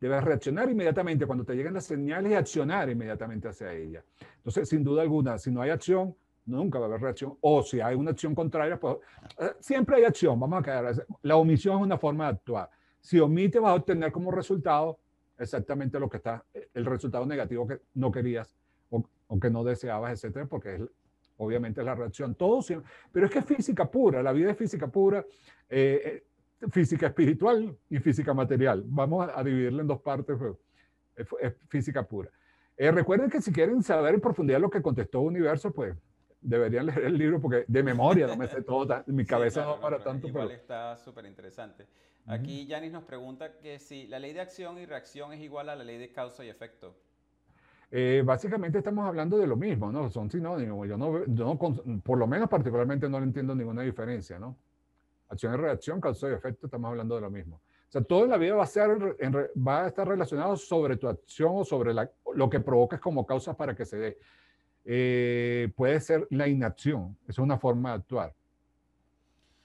Debes reaccionar inmediatamente cuando te lleguen las señales y accionar inmediatamente hacia ella. Entonces, sin duda alguna, si no hay acción, nunca va a haber reacción. O si hay una acción contraria, pues eh, siempre hay acción. Vamos a quedar. La omisión es una forma de actuar. Si omite, vas a obtener como resultado exactamente lo que está, el resultado negativo que no querías o, que no deseabas, etcétera, porque es, obviamente es la reacción. Todo siempre, pero es que es física pura. La vida es física pura. Eh, eh, física espiritual y física material. Vamos a, dividirla en dos partes, es, física pura. recuerden que si quieren saber en profundidad lo que contestó Universo, pues deberían leer el libro porque de memoria no me sé todo, mi cabeza no para tanto. Igual está súper interesante. Aquí Yanis nos pregunta que si la ley de acción y reacción es igual a la ley de causa y efecto. Eh, básicamente estamos hablando de lo mismo, ¿no? Son sinónimos. Yo no, yo no, por lo menos particularmente no le entiendo ninguna diferencia, ¿no? Acción y reacción, causa y efecto, estamos hablando de lo mismo. O sea, todo en la vida va a, ser, va a estar relacionado sobre tu acción o sobre la, lo que provocas como causas para que se dé. Eh, puede ser la inacción, es una forma de actuar.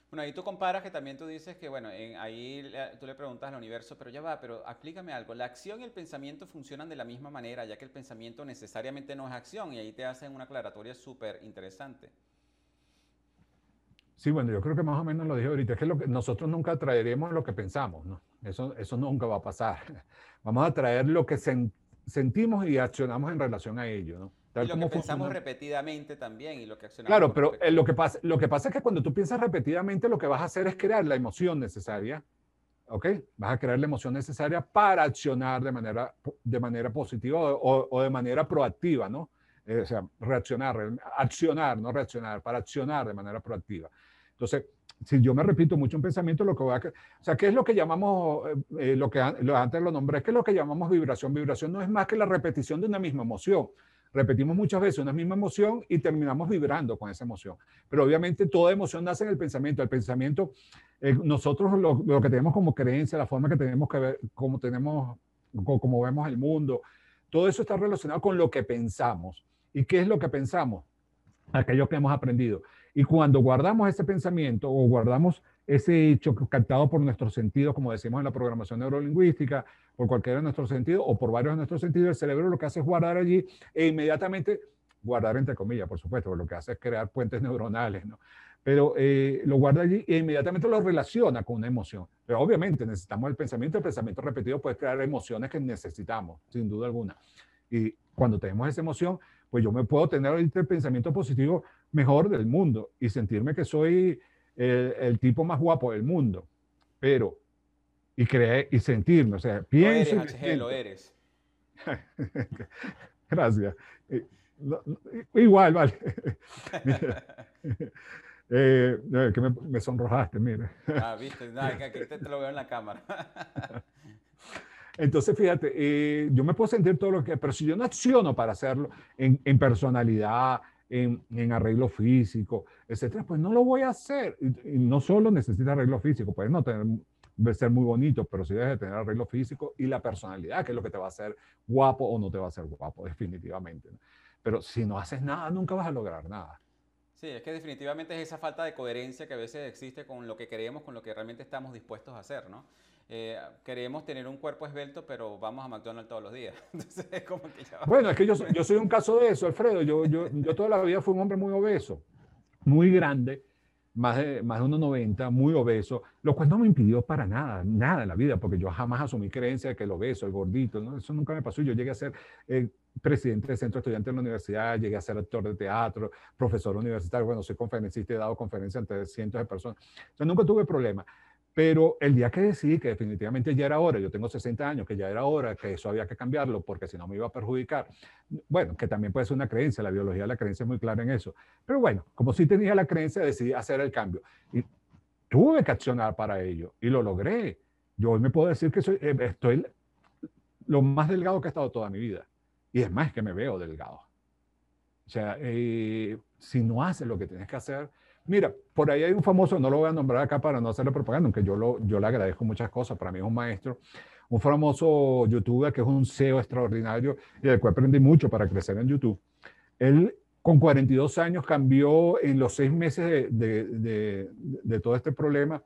Bueno, ahí tú comparas que también tú dices que, bueno, ahí tú le preguntas al universo, pero ya va, pero explícame algo, la acción y el pensamiento funcionan de la misma manera, ya que el pensamiento necesariamente no es acción, y ahí te hacen una aclaratoria súper interesante. Sí, bueno, yo creo que más o menos lo dije ahorita, es que, lo que nosotros nunca traeremos lo que pensamos, ¿no? Eso, eso nunca va a pasar. Vamos a traer lo que sentimos y accionamos en relación a ello, ¿no? Y lo que pensamos repetidamente también y lo que accionamos. Claro, pero eh, lo que, pasa, lo que pasa es que cuando tú piensas repetidamente, lo que vas a hacer es crear la emoción necesaria. ¿Ok? Vas a crear la emoción necesaria para accionar de manera, de manera positiva o, o de manera proactiva, ¿no? Eh, o sea, reaccionar, accionar, no reaccionar, para accionar de manera proactiva. Entonces, si yo me repito mucho un pensamiento, lo que voy a... O sea, ¿qué es lo que llamamos, eh, lo que lo, antes lo nombré, ¿qué es lo que llamamos vibración? Vibración no es más que la repetición de una misma emoción. Repetimos muchas veces una misma emoción y terminamos vibrando con esa emoción. Pero obviamente toda emoción nace en el pensamiento. El pensamiento, eh, nosotros lo, lo, que tenemos como creencia, la forma que tenemos que ver, como tenemos, como vemos el mundo, todo eso está relacionado con lo que pensamos. ¿Y qué es lo que pensamos? Aquello que hemos aprendido. Y cuando guardamos ese pensamiento o guardamos ese hecho captado por nuestros sentidos, como decimos en la programación neurolingüística, por cualquiera de nuestros sentidos o por varios de nuestros sentidos, el cerebro lo que hace es guardar allí e inmediatamente, guardar entre comillas, por supuesto, lo que hace es crear puentes neuronales, ¿no? Pero eh, lo guarda allí e inmediatamente lo relaciona con una emoción. Pero obviamente necesitamos el pensamiento, el pensamiento repetido puede crear emociones que necesitamos, sin duda alguna. Y cuando tenemos esa emoción, pues yo me puedo tener el pensamiento positivo mejor del mundo y sentirme que soy el, tipo más guapo del mundo, pero, y creer y sentirme, o sea, pienso. Lo eres, lo eres. Gracias. Eh, igual, vale. eh, que me, me, sonrojaste, mire. Ah, viste, que aquí te, lo veo en la cámara. Entonces, fíjate, eh, yo me puedo sentir todo lo que, pero si yo no acciono para hacerlo en, en personalidad, en, arreglo físico, etcétera, pues no lo voy a hacer. Y, no solo necesita arreglo físico, puede no tener, ser muy bonito, pero sí debe tener arreglo físico y la personalidad, que es lo que te va a hacer guapo o no te va a hacer guapo, definitivamente. Pero si no haces nada, nunca vas a lograr nada. Sí, es que definitivamente es esa falta de coherencia que a veces existe con lo que queremos, con lo que realmente estamos dispuestos a hacer, ¿no? Eh, queremos tener un cuerpo esbelto, pero vamos a McDonald's todos los días. Entonces, es como que ya Bueno, es que yo, yo soy un caso de eso, Alfredo. Yo, yo, yo toda la vida fui un hombre muy obeso, muy grande, más de, más de 1,90, muy obeso, lo cual no me impidió para nada, nada en la vida, porque yo jamás asumí creencia de que el obeso, el gordito, ¿no? eso nunca me pasó. Yo llegué a ser eh, presidente del centro estudiante de la universidad, llegué a ser actor de teatro, profesor universitario, bueno, soy conferencista he dado conferencias ante cientos de personas. O nunca tuve problema. Pero el día que decidí que definitivamente ya era hora, yo tengo 60 años, que ya era hora, que eso había que cambiarlo porque si no me iba a perjudicar, bueno, que también puede ser una creencia, la biología de la creencia es muy clara en eso. Pero bueno, como sí tenía la creencia, decidí hacer el cambio. Y tuve que accionar para ello y lo logré. Yo hoy me puedo decir que soy, eh, estoy lo más delgado que he estado toda mi vida. Y es más que me veo delgado. O sea, eh, si no haces lo que tienes que hacer, Mira, por ahí hay un famoso, no lo voy a nombrar acá para no hacerle propaganda, aunque yo, lo, yo le agradezco muchas cosas, para mí es un maestro, un famoso youtuber que es un CEO extraordinario y del cual aprendí mucho para crecer en YouTube. Él con 42 años cambió en los seis meses de, todo este problema,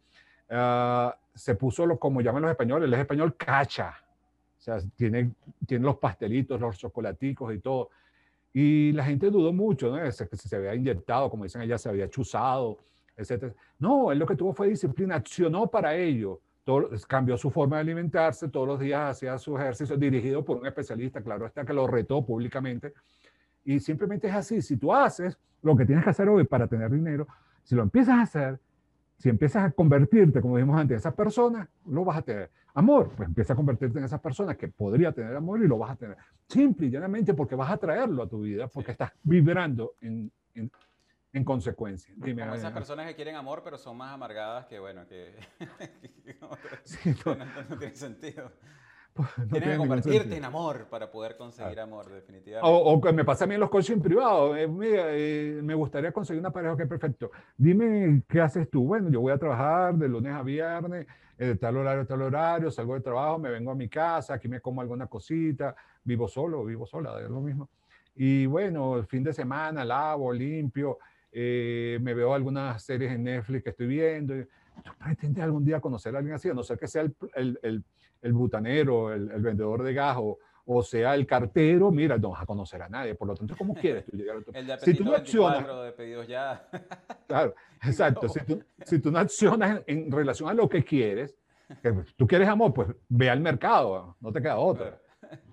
uh, se puso, lo, como llaman los españoles, él es español cacha, o sea, tiene, tiene los pastelitos, los chocolaticos y todo. Y la gente dudó mucho, ¿no? que se había inyectado, como dicen ella, se había chuzado, etc. No, él lo que tuvo fue disciplina, accionó para ello. Todo, cambió su forma de alimentarse, todos los días hacía su ejercicio dirigido por un especialista, claro está que lo retó públicamente. Y simplemente es así, si tú haces lo que tienes que hacer hoy para tener dinero, si lo empiezas a hacer, si empiezas a convertirte, como dijimos antes, en esa persona, lo vas a tener. Amor, pues empieza a convertirte en esa persona que podría tener amor y lo vas a tener. Simple y llanamente porque vas a traerlo a tu vida, porque estás vibrando en, en, en consecuencia. Dime, como esas personas que quieren amor, pero son más amargadas que, bueno, que, sí, no, no tiene sentido. Pues, Tienes que convertirte en amor para poder conseguir amor, definitivamente. O, que me pasa a mí en los coaching privados. Eh, mira, eh, me gustaría conseguir una pareja que perfecto. Dime, ¿qué haces tú? Bueno, yo voy a trabajar de lunes a viernes, eh, de tal horario a tal horario, salgo de trabajo, me vengo a mi casa, aquí me como alguna cosita, vivo solo, vivo sola, es lo mismo. Y bueno, el fin de semana lavo, limpio, me veo algunas series en Netflix que estoy viendo. ¿Tú pretendes algún día conocer a alguien así? A no ser que sea el, el, el el butanero, el, vendedor de gas o, sea el cartero, mira, no vas a conocer a nadie. Por lo tanto, ¿cómo quieres tú llegar a tu... El de si tú no accionas, de pedidos ya. claro, exacto. Si, tú, si tú no accionas en, relación a lo que quieres, que tú quieres amor, pues ve al mercado, no te queda otra.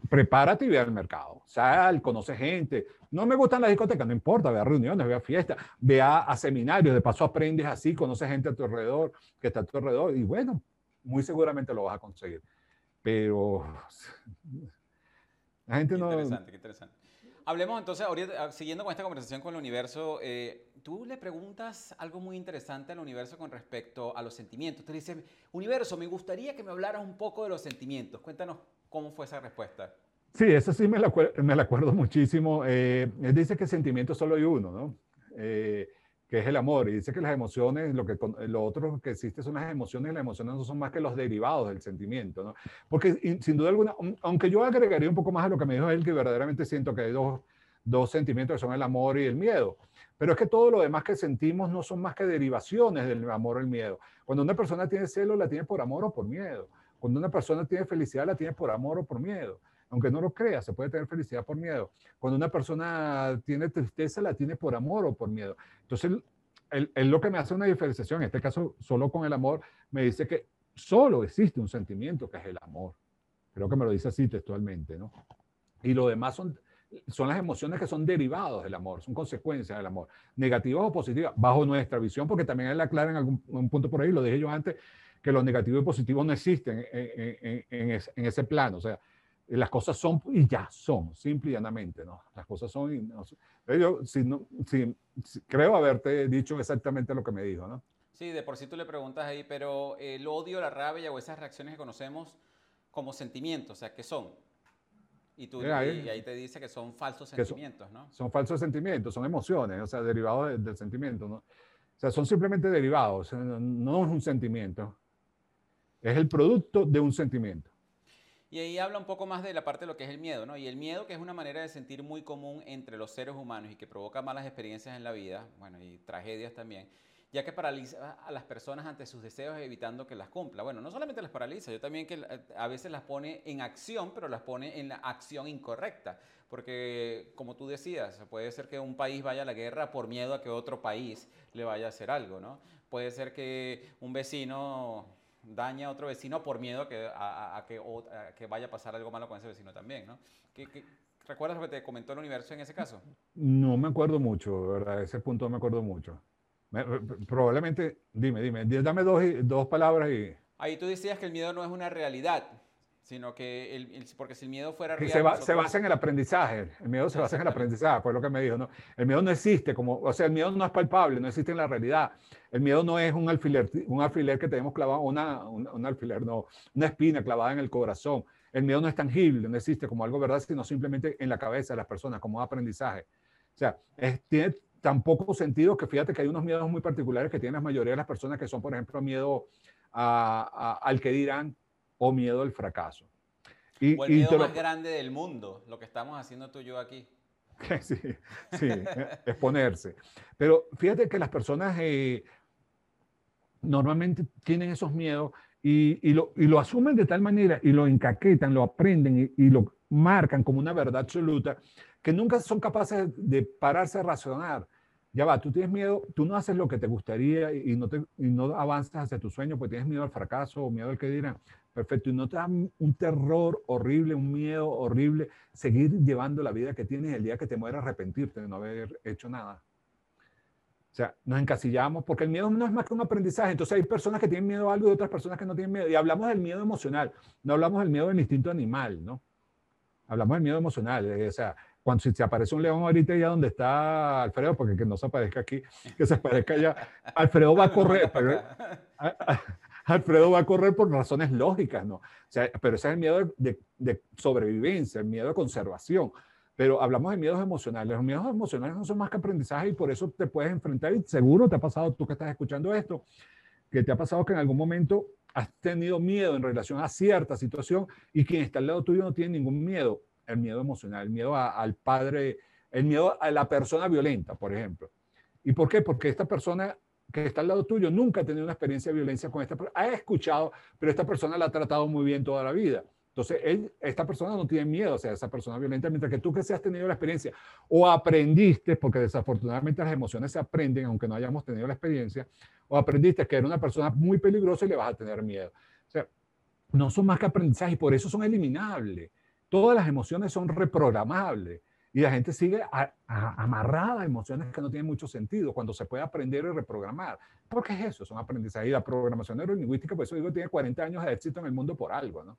Prepárate y ve al mercado. Sal, conoce gente. No me gustan las discotecas, no importa, ve a reuniones, ve a fiestas, ve a, a seminarios, de paso aprendes así, conoces gente a tu alrededor, que está a tu alrededor, y bueno, muy seguramente lo vas a conseguir pero la gente no... Interesante, qué interesante. Hablemos entonces, ahorita, ah, siguiendo con esta conversación con el universo, eh, tú le preguntas algo muy interesante al universo con respecto a los sentimientos. Te dice, universo, me gustaría que me hablaras un poco de los sentimientos. Cuéntanos cómo fue esa respuesta. Sí, eso sí me la, me la acuerdo muchísimo. Eh, él dice que sentimiento solo hay uno, ¿no? Eh, que es el amor. Y dice que las emociones, lo, que, lo otro que existe son las emociones, las emociones no son más que los derivados del sentimiento, ¿no? Porque sin duda alguna, aunque yo agregaría un poco más a lo que me dijo él, que verdaderamente siento que hay dos, dos sentimientos que son el amor y el miedo. Pero es que todo lo demás que sentimos no son más que derivaciones del amor o el miedo. Cuando una persona tiene celo, la tiene por amor o por miedo. Cuando una persona tiene felicidad, la tiene por amor o por miedo. Aunque no lo crea, se puede tener felicidad por miedo. Cuando una persona tiene tristeza, la tiene por amor o por miedo. Entonces, él, lo que me hace una diferenciación, en este caso solo con el amor, me dice que solo existe un sentimiento que es el amor. Creo que me lo dice así textualmente, ¿no? Y lo demás son, son las emociones que son derivados del amor, son consecuencias del amor, negativas o positivas, bajo nuestra visión, porque también él aclara en algún punto por ahí, lo dije yo antes, que los negativos y positivos no existen en, en ese plano. O sea, las cosas son y ya son, simple y llanamente, ¿no? Las cosas son y no, yo si no, si, creo haberte dicho exactamente lo que me dijo, ¿no? Sí, de por sí tú le preguntas ahí, pero el odio, la rabia o esas reacciones que conocemos como sentimientos, o sea, ¿qué son? Y, tú, y ahí te dice que son falsos sentimientos, ¿no? Son falsos sentimientos, son emociones, o sea, derivados del sentimiento, ¿no? O sea, son simplemente derivados, no es un sentimiento, es el producto de un sentimiento. Y ahí habla un poco más de la parte de lo que es el miedo, ¿no? Y el miedo, que es una manera de sentir muy común entre los seres humanos y que provoca malas experiencias en la vida, bueno, y tragedias también, ya que paraliza a las personas ante sus deseos evitando que las cumpla. Bueno, no solamente las paraliza, yo también que a veces las pone en acción, pero las pone en la acción incorrecta. Porque, como tú decías, puede ser que un país vaya a la guerra por miedo a que otro país le vaya a hacer algo, ¿no? Puede ser que un vecino daña a otro vecino por miedo a que, a, que, que, vaya a pasar algo malo con ese vecino también, ¿no? ¿Qué, recuerdas lo que te comentó el universo en ese caso? No me acuerdo mucho, ¿verdad? Ese punto no me acuerdo mucho. probablemente, dime, dime, dame dos, dos palabras y... Ahí tú decías que el miedo no es una realidad, sino que, el, porque si el miedo fuera real... Se, se, basa en el aprendizaje, el miedo se basa en el aprendizaje, fue lo que me dijo, ¿no? El miedo no existe, como, o sea, el miedo no es palpable, no existe en la realidad. El miedo no es un alfiler, un alfiler que tenemos clavado, una, un, alfiler, no, una espina clavada en el corazón. El miedo no es tangible, no existe como algo verdad, sino simplemente en la cabeza de las personas, como un aprendizaje. O sea, tiene tan poco sentido que fíjate que hay unos miedos muy particulares que tienen la mayoría de las personas, que son, por ejemplo, miedo al que dirán, o miedo al fracaso. Y, o el miedo más grande del mundo, lo que estamos haciendo tú y yo aquí. sí, sí, exponerse. Pero fíjate que las personas eh, normalmente tienen esos miedos y, y, lo, y, lo, asumen de tal manera y lo encaquetan, lo aprenden y, lo marcan como una verdad absoluta que nunca son capaces de pararse a razonar. Ya va, tú tienes miedo, tú no haces lo que te gustaría y no, te, avanzas hacia tu sueño porque tienes miedo al fracaso o miedo al que dirán. Perfecto, y no te da un terror horrible, un miedo horrible, seguir llevando la vida que tienes el día que te mueras arrepentirte de no haber hecho nada. O sea, nos encasillamos porque el miedo no es más que un aprendizaje. Entonces hay personas que tienen miedo a algo y otras personas que no tienen miedo. Y hablamos del miedo emocional, no hablamos del miedo del instinto animal, ¿no? Hablamos del miedo emocional. Eh, o sea, cuando si se aparece un león ahorita ya donde está Alfredo, porque que no se aparezca aquí, que se aparezca allá, Alfredo va a correr. Pero, Alfredo va a correr por razones lógicas, ¿no? O sea, pero ese es el miedo de, de, sobrevivencia, el miedo de conservación. Pero hablamos de miedos emocionales. Los miedos emocionales no son más que aprendizaje y por eso te puedes enfrentar. Y seguro te ha pasado, tú que estás escuchando esto, que te ha pasado que en algún momento has tenido miedo en relación a cierta situación y quien está al lado tuyo no tiene ningún miedo. El miedo emocional, el miedo al padre, el miedo a la persona violenta, por ejemplo. ¿Y por qué? Porque esta persona que está al lado tuyo nunca ha tenido una experiencia de violencia con esta persona. Ha escuchado, pero esta persona la ha tratado muy bien toda la vida. Entonces, esta persona no tiene miedo o sea, esa persona violenta, mientras que tú que se has tenido la experiencia o aprendiste, porque desafortunadamente las emociones se aprenden, aunque no hayamos tenido la experiencia, o aprendiste que era una persona muy peligrosa y le vas a tener miedo. O sea, no son más que aprendizaje y por eso son eliminables. Todas las emociones son reprogramables. Y la gente sigue amarrada a emociones que no tienen mucho sentido cuando se puede aprender y reprogramar. ¿Por qué es eso? Son aprendizajes. Y la programación neurolingüística, por eso digo, tiene 40 años de éxito en el mundo por algo, ¿no?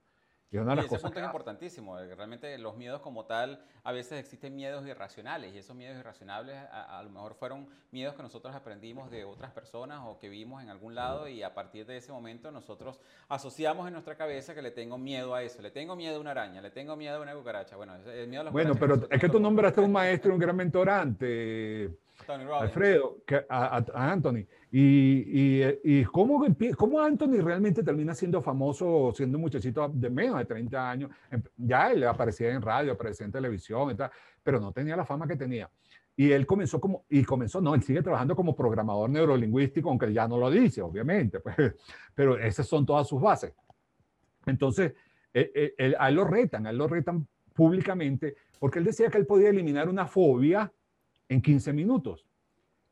Y, ese punto es importantísimo. Eh, realmente los miedos como tal, a veces existen miedos irracionales y esos miedos irracionales a, lo mejor fueron miedos que nosotros aprendimos de otras personas o que vimos en algún lado y a partir de ese momento nosotros asociamos en nuestra cabeza que le tengo miedo a eso, le tengo miedo a una araña, le tengo miedo a una cucaracha. Bueno, el miedo a las Bueno, pero es que tú nombraste un maestro, un gran mentorante. Alfredo, que, a, Anthony. Y, y, y cómo, cómo, Anthony realmente termina siendo famoso siendo un muchachito de menos de 30 años. Em, ya él aparecía en radio, aparecía en televisión y tal, pero no tenía la fama que tenía. Y él comenzó como, y comenzó, no, él sigue trabajando como programador neurolingüístico, aunque ya no lo dice, obviamente, pues, pero esas son todas sus bases. Entonces, e, e, a él lo retan, a él lo retan públicamente, porque él decía que él podía eliminar una fobia en 15 minutos.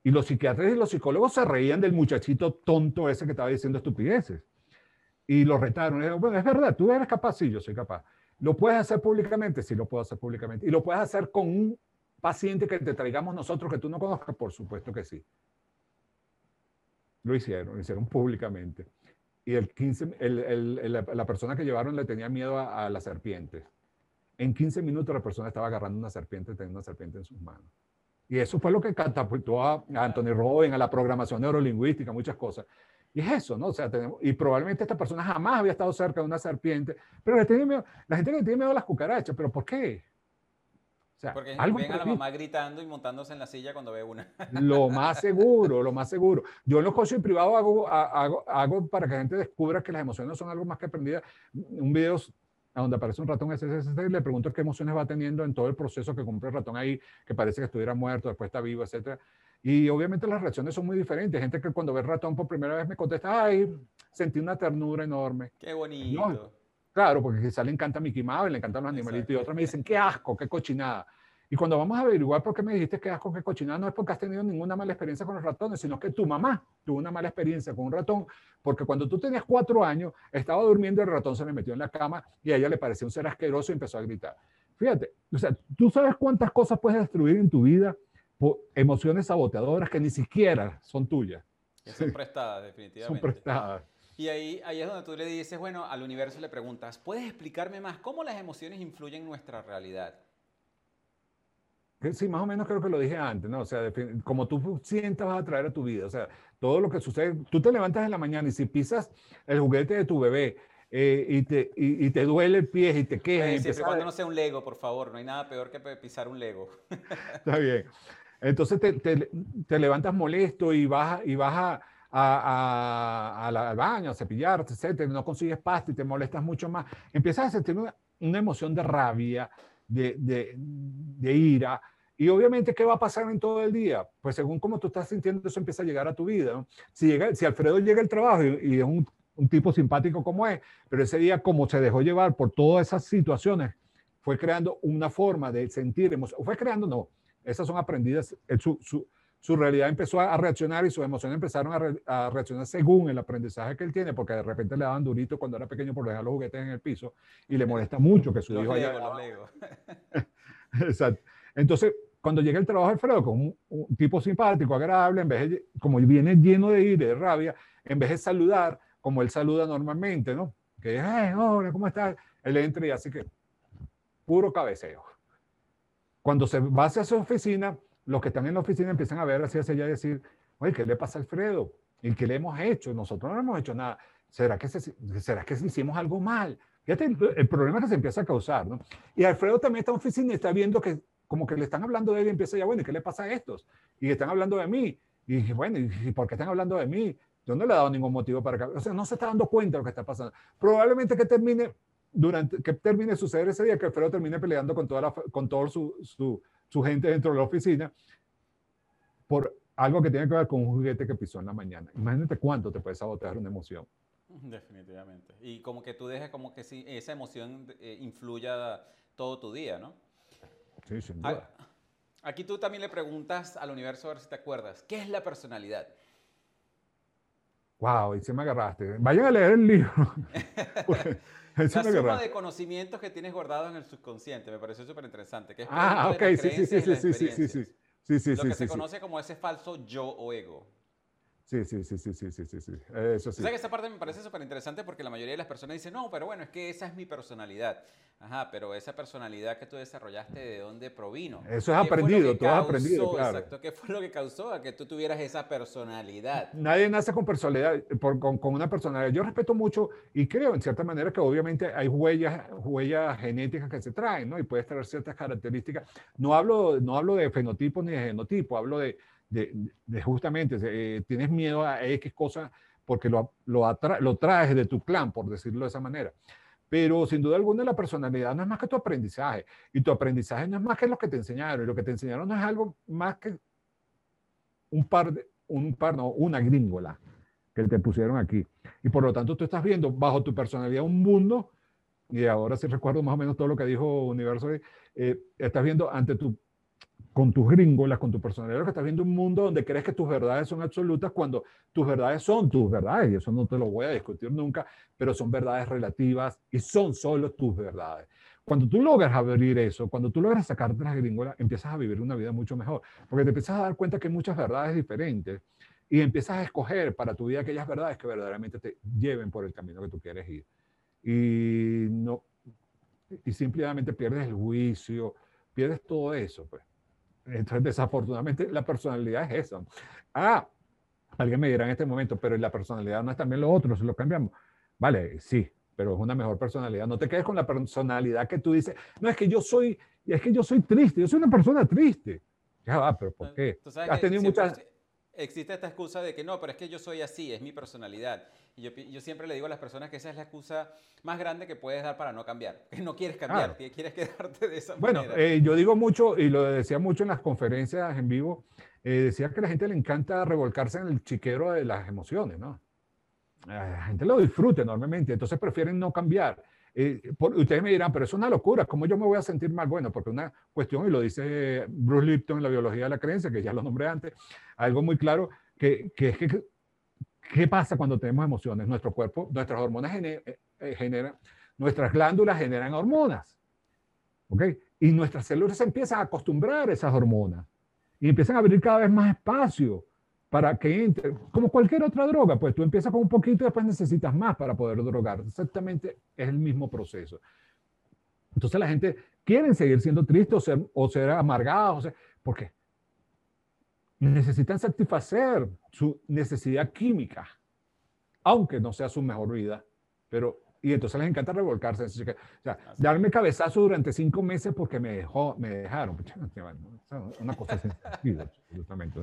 Y los psiquiatras y los psicólogos se reían del muchachito tonto ese que estaba diciendo estupideces. Y lo retaron. bueno, es verdad, tú eres capaz, sí, yo soy capaz. ¿Lo puedes hacer públicamente? Sí, lo puedo hacer públicamente. ¿Y lo puedes hacer con un paciente que te traigamos nosotros que tú no conozcas? Por supuesto que sí. Lo hicieron, lo hicieron públicamente. Y el 15, el, la persona que llevaron le tenía miedo a, a las serpientes. En 15 minutos la persona estaba agarrando una serpiente, teniendo una serpiente en sus manos. Y eso fue lo que catapultó a Anthony Robbins, a la programación neurolingüística, muchas cosas. Y es eso, ¿no? O sea, tenemos, y probablemente esta persona jamás había estado cerca de una serpiente, pero le tiene miedo, la gente que tiene miedo a las cucarachas, ¿pero por qué? O sea, Porque algo ven a la mamá gritando y montándose en la silla cuando ve una. Lo más seguro, lo más seguro. Yo en los coches privados hago, hago, hago para que la gente descubra que las emociones son algo más que aprendidas. Un video donde aparece un ratón SSS y le pregunto qué emociones va teniendo en todo el proceso que cumple el ratón ahí, que parece que estuviera muerto, después está vivo, etc. Y obviamente las reacciones son muy diferentes. Gente que cuando ve el ratón por primera vez me contesta, ay, sentí una ternura enorme. Qué bonito. claro, porque quizá le encanta Mickey Mouse, le encantan los animalitos, y otros me dicen, qué asco, qué cochinada. Y cuando vamos a averiguar por qué me dijiste que asco, que cochinada, no es porque has tenido ninguna mala experiencia con los ratones, sino que tu mamá tuvo una mala experiencia con un ratón, porque cuando tú tenías cuatro años, estaba durmiendo, el ratón se le metió en la cama y a ella le pareció un ser asqueroso y empezó a gritar. Fíjate, o sea, tú sabes cuántas cosas puedes destruir en tu vida por emociones saboteadoras que ni siquiera son tuyas. son prestadas, definitivamente. Son prestadas. Y ahí, ahí es donde tú le dices, bueno, al universo le preguntas, ¿puedes explicarme más cómo las emociones influyen en nuestra realidad? Sí, más o menos creo que lo dije antes, ¿no? O sea, como tú sientas vas a traer a tu vida. O sea, todo lo que sucede, tú te levantas en la mañana y si pisas el juguete de tu bebé eh, y, te, y, te duele el pie y te quejas. Sí, siempre cuando no sea un Lego, por favor, no hay nada peor que pisar un Lego. Está bien. Entonces te, te, te levantas molesto y vas, y vas a, a, al baño, a cepillarte, etcétera, no consigues pasta y te molestas mucho más. Empiezas a sentir una, una emoción de rabia, de, de, de, ira. Y obviamente, ¿qué va a pasar en todo el día? Pues según cómo tú estás sintiendo, eso empieza a llegar a tu vida. Si, llega, si Alfredo llega al trabajo y, es un, un, tipo simpático como es, pero ese día como se dejó llevar por todas esas situaciones, fue creando una forma de sentir, fue creando, no, esas son aprendidas, su, su, su realidad empezó a reaccionar y sus emociones empezaron a, reaccionar según el aprendizaje que él tiene, porque de repente le daban durito cuando era pequeño por dejar los juguetes en el piso y le molesta mucho que su hijo haya... Exacto. Entonces, cuando llega el trabajo de Alfredo con un, tipo simpático, agradable, en vez de, como viene lleno de ira, de rabia, en vez de saludar como él saluda normalmente, ¿no? Que, hey, hola, ¿cómo estás? Él entra y así que, puro cabeceo. Cuando se va hacia su oficina, los que están en la oficina empiezan a ver así hacia allá y decir, oye, ¿qué le pasa a Alfredo? ¿Y qué le hemos hecho? Nosotros no hemos hecho nada. ¿Será que, ¿será que hicimos algo mal? Fíjate el, problema que se empieza a causar, ¿no? Y Alfredo también está en la oficina y está viendo que como que le están hablando de él y empieza ya, bueno, ¿y qué le pasa a estos? Y están hablando de mí. Y bueno, ¿y por qué están hablando de mí? Yo no le he dado ningún motivo para que... O sea, no se está dando cuenta de lo que está pasando. Probablemente que termine, durante, que termine de suceder ese día, que Alfredo termine peleando con toda, la, con todo su, su su gente dentro de la oficina por algo que tiene que ver con un juguete que pisó en la mañana. Imagínate cuánto te puede sabotear una emoción. Definitivamente. Y como que tú dejes como que si esa emoción eh, influya todo tu día, ¿no? Sí, sin duda. Aquí tú también le preguntas al universo a ver si te acuerdas. ¿Qué es la personalidad? Wow, y se me agarraste. Vayan a leer el libro. la suma de conocimientos que tienes guardados en el subconsciente, me pareció súper interesante. Que es ah, ok, sí, sí, sí, sí, sí, sí, sí, sí, Lo que se conoce como ese falso yo o ego. Sí, sí, sí, sí, sí, sí, sí, sí. Eso sí. O sea que esa parte me parece súper interesante porque la mayoría de las personas dicen, no, pero bueno, es que esa es mi personalidad. Ajá, pero esa personalidad que tú desarrollaste, ¿de dónde provino? Eso es aprendido, tú has aprendido, claro. Exacto, ¿qué fue lo que causó a que tú tuvieras esa personalidad? Nadie nace con personalidad, con, con, una personalidad. Yo respeto mucho y creo en cierta manera que obviamente hay huellas, huellas genéticas que se traen, ¿no? Y puedes traer ciertas características. No hablo, no hablo de fenotipo ni de genotipo, hablo de justamente, eh, tienes miedo a X cosa porque lo, lo, lo traes de tu clan, por decirlo de esa manera. Pero sin duda alguna la personalidad no es más que tu aprendizaje. Y tu aprendizaje no es más que lo que te enseñaron. Y lo que te enseñaron no es algo más que un par, de, un par no, una gringola que te pusieron aquí. Y por lo tanto tú estás viendo bajo tu personalidad un mundo, y ahora sí recuerdo más o menos todo lo que dijo Universo, eh, estás viendo ante tu con tus gringolas, con tu personalidad, que estás viendo un mundo donde crees que tus verdades son absolutas cuando tus verdades son tus verdades, y eso no te lo voy a discutir nunca, pero son verdades relativas y son solo tus verdades. Cuando tú logras abrir eso, cuando tú logras sacarte las gringolas, empiezas a vivir una vida mucho mejor, porque te empiezas a dar cuenta que hay muchas verdades diferentes y empiezas a escoger para tu vida aquellas verdades que verdaderamente te lleven por el camino que tú quieres ir. Y no y simplemente pierdes el juicio, pierdes todo eso, pues. Entonces, desafortunadamente, la personalidad es eso. Ah, alguien me dirá en este momento, pero la personalidad no es también lo otro, si lo cambiamos. Vale, sí, pero es una mejor personalidad. No te quedes con la personalidad que tú dices, no, es que yo soy, es que yo soy triste, yo soy una persona triste. Ya va, pero ¿por qué? Has tenido muchas existe esta excusa de que no, pero es que yo soy así, es mi personalidad. Y yo, yo, siempre le digo a las personas que esa es la excusa más grande que puedes dar para no cambiar, que no quieres cambiar, que quieres quedarte de esa bueno, manera. Bueno, eh, yo digo mucho, y lo decía mucho en las conferencias en vivo, eh, decía que a la gente le encanta revolcarse en el chiquero de las emociones, ¿no? La gente lo disfruta enormemente, entonces prefieren no cambiar. Eh, ustedes me dirán, pero es una locura, ¿cómo yo me voy a sentir mal? Bueno, porque una cuestión, y lo dice Bruce Lipton en la biología de la creencia, que ya lo nombré antes, algo muy claro, que, que es que, ¿qué pasa cuando tenemos emociones? Nuestro cuerpo, nuestras hormonas eh, eh, generan, nuestras glándulas generan hormonas, ¿ok? Y nuestras células empiezan a acostumbrar a esas hormonas y empiezan a abrir cada vez más espacio para que entre, como cualquier otra droga, pues tú empiezas con un poquito y después necesitas más para poder drogar. Exactamente es el mismo proceso. Entonces la gente quiere seguir siendo triste o ser, o ser amargados, o sea, ¿por qué? Necesitan satisfacer su necesidad química, aunque no sea su mejor vida, pero y entonces les encanta revolcarse. O sea, darme cabezazo durante cinco meses porque me, dejó, me dejaron. Una cosa sentido, absolutamente.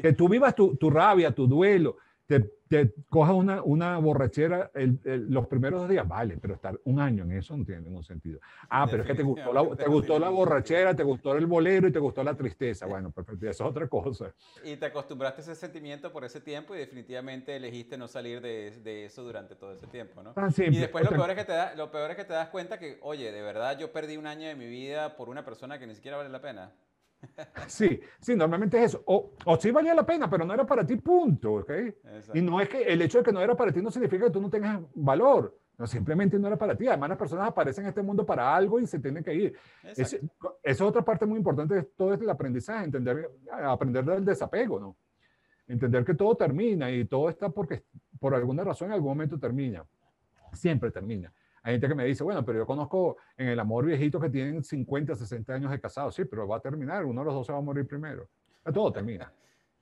Que tú vivas tu, tu rabia, tu duelo, te, te cojas una, una borrachera los primeros dos días, vale, pero estar un año en eso no tiene ningún sentido. Ah, pero es que te gustó, la, te gustó la borrachera, te gustó el bolero y te gustó la tristeza. Bueno, perfecto, eso es otra cosa. Y te acostumbraste a ese sentimiento por ese tiempo y definitivamente elegiste no salir de, de eso durante todo ese tiempo, ¿no? y después lo peor, es que te da, lo peor es que te das cuenta que, oye, de verdad yo perdí un año de mi vida por una persona que ni siquiera vale la pena. Sí, sí, normalmente es eso. O, o sí valía la pena, pero no era para ti, punto. ¿okay? Y no es que el hecho de que no era para ti no significa que tú no tengas valor. No, simplemente no era para ti. Además, las personas aparecen en este mundo para algo y se tienen que ir. Esa es otra parte muy importante de todo el aprendizaje, entender, aprender del desapego, ¿no? Entender que todo termina y todo está porque por alguna razón en algún momento termina. Siempre termina. Hay gente que me dice, bueno, pero yo conozco en el amor viejito que tienen 50, 60 años de casado. Sí, pero va a terminar. Uno de los dos se va a morir primero. Todo termina.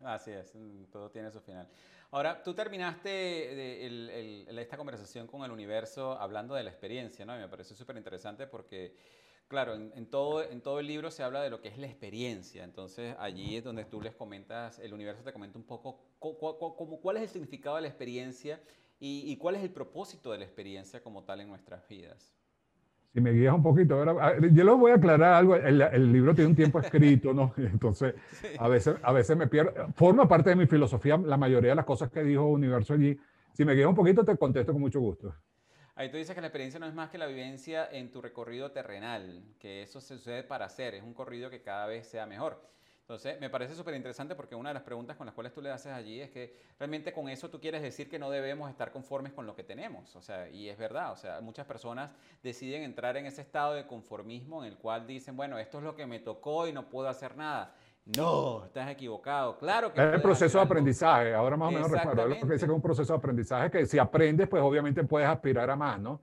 Así es, todo tiene su final. Ahora, tú terminaste de esta conversación con el universo hablando de la experiencia, ¿no? Y me parece súper interesante porque, claro, en, todo, en todo el libro se habla de lo que es la experiencia. Entonces, allí es donde tú les comentas, el universo te comenta un poco cuál es el significado de la experiencia ¿Y, cuál es el propósito de la experiencia como tal en nuestras vidas? Si me guías un poquito, yo les voy a aclarar algo. El, libro tiene un tiempo escrito, ¿no? Entonces, a, veces, a veces me pierdo. Forma parte de mi filosofía la mayoría de las cosas que dijo Universo allí. Si me guías un poquito, te contesto con mucho gusto. Ahí tú dices que la experiencia no es más que la vivencia en tu recorrido terrenal, que eso se sucede para hacer, es un corrido que cada vez sea mejor. Entonces, me parece súper interesante porque una de las preguntas con las cuales tú le haces allí es que realmente con eso tú quieres decir que no debemos estar conformes con lo que tenemos. O sea, y es verdad, o sea, muchas personas deciden entrar en ese estado de conformismo en el cual dicen, bueno, esto es lo que me tocó y no puedo hacer nada. No, estás equivocado. Claro que. Es el proceso de aprendizaje. Ahora más o menos recuerdo. Lo que dice que es un proceso de aprendizaje que si aprendes, pues obviamente puedes aspirar a más, ¿no?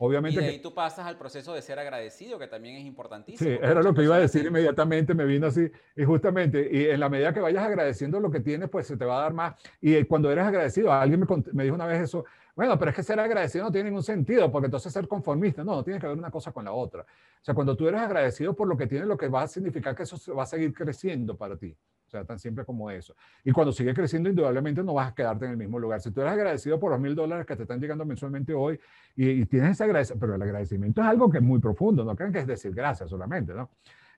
Obviamente y de ahí tú pasas al proceso de ser agradecido, que también es importantísimo. Sí, era lo que iba a decir inmediatamente, me vino así. Y justamente, y en la medida que vayas agradeciendo lo que tienes, pues se te va a dar más. Y cuando eres agradecido, alguien me, me dijo una vez eso, bueno, pero es que ser agradecido no tiene ningún sentido, porque entonces ser conformista, no, no tiene que ver una cosa con la otra. O sea, cuando tú eres agradecido por lo que tienes, lo que va a significar que eso va a seguir creciendo para ti. O sea, tan simple como eso. Y cuando sigue creciendo, indudablemente no vas a quedarte en el mismo lugar. Si tú eres agradecido por los mil dólares que te están llegando mensualmente hoy y, tienes ese agradecimiento, pero el agradecimiento es algo que es muy profundo, no crean que es decir gracias solamente, ¿no?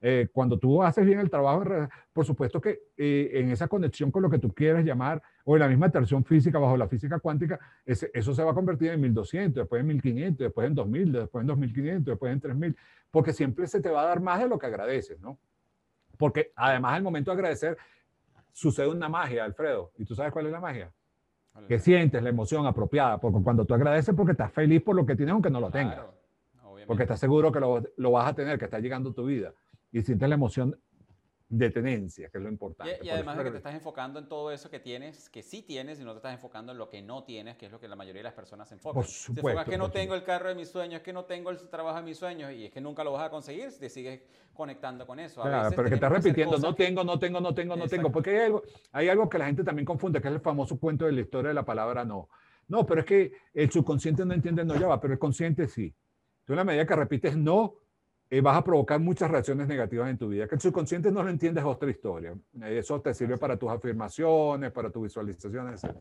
Eh, cuando tú haces bien el trabajo, por supuesto que eh, en esa conexión con lo que tú quieres llamar, o en la misma atracción física bajo la física cuántica, eso se va a convertir en 1200, después en 1500, después en 2000, después en 2500, después en 3000, porque siempre se te va a dar más de lo que agradeces, ¿no? Porque además al momento de agradecer sucede una magia, Alfredo. ¿Y tú sabes cuál es la magia? Que sientes la emoción apropiada, porque cuando tú agradeces porque estás feliz por lo que tienes aunque no lo tengas. porque estás seguro que lo, lo, vas a tener, que está llegando tu vida. Y sientes la emoción de tenencia, que es lo importante. Y, además de que te estás enfocando en todo eso que tienes, que sí tienes, y no te estás enfocando en lo que no tienes, que es lo que la mayoría de las personas se enfocan. Por supuesto, es que no tengo el carro de mis sueños, es que no tengo el trabajo de mis sueños, y es que nunca lo vas a conseguir, te sigues conectando con eso. claro, pero que estás repitiendo, no tengo, no tengo, no tengo, no tengo, porque hay algo, hay algo que la gente también confunde, que es el famoso cuento de la historia de la palabra no. No, pero es que el subconsciente no entiende no ya va, pero el consciente sí. Tú en la medida que repites no, eh, vas a provocar muchas reacciones negativas en tu vida. Que el subconsciente no lo entiende es otra historia. Eso te sirve para tus afirmaciones, para tus visualizaciones, etc.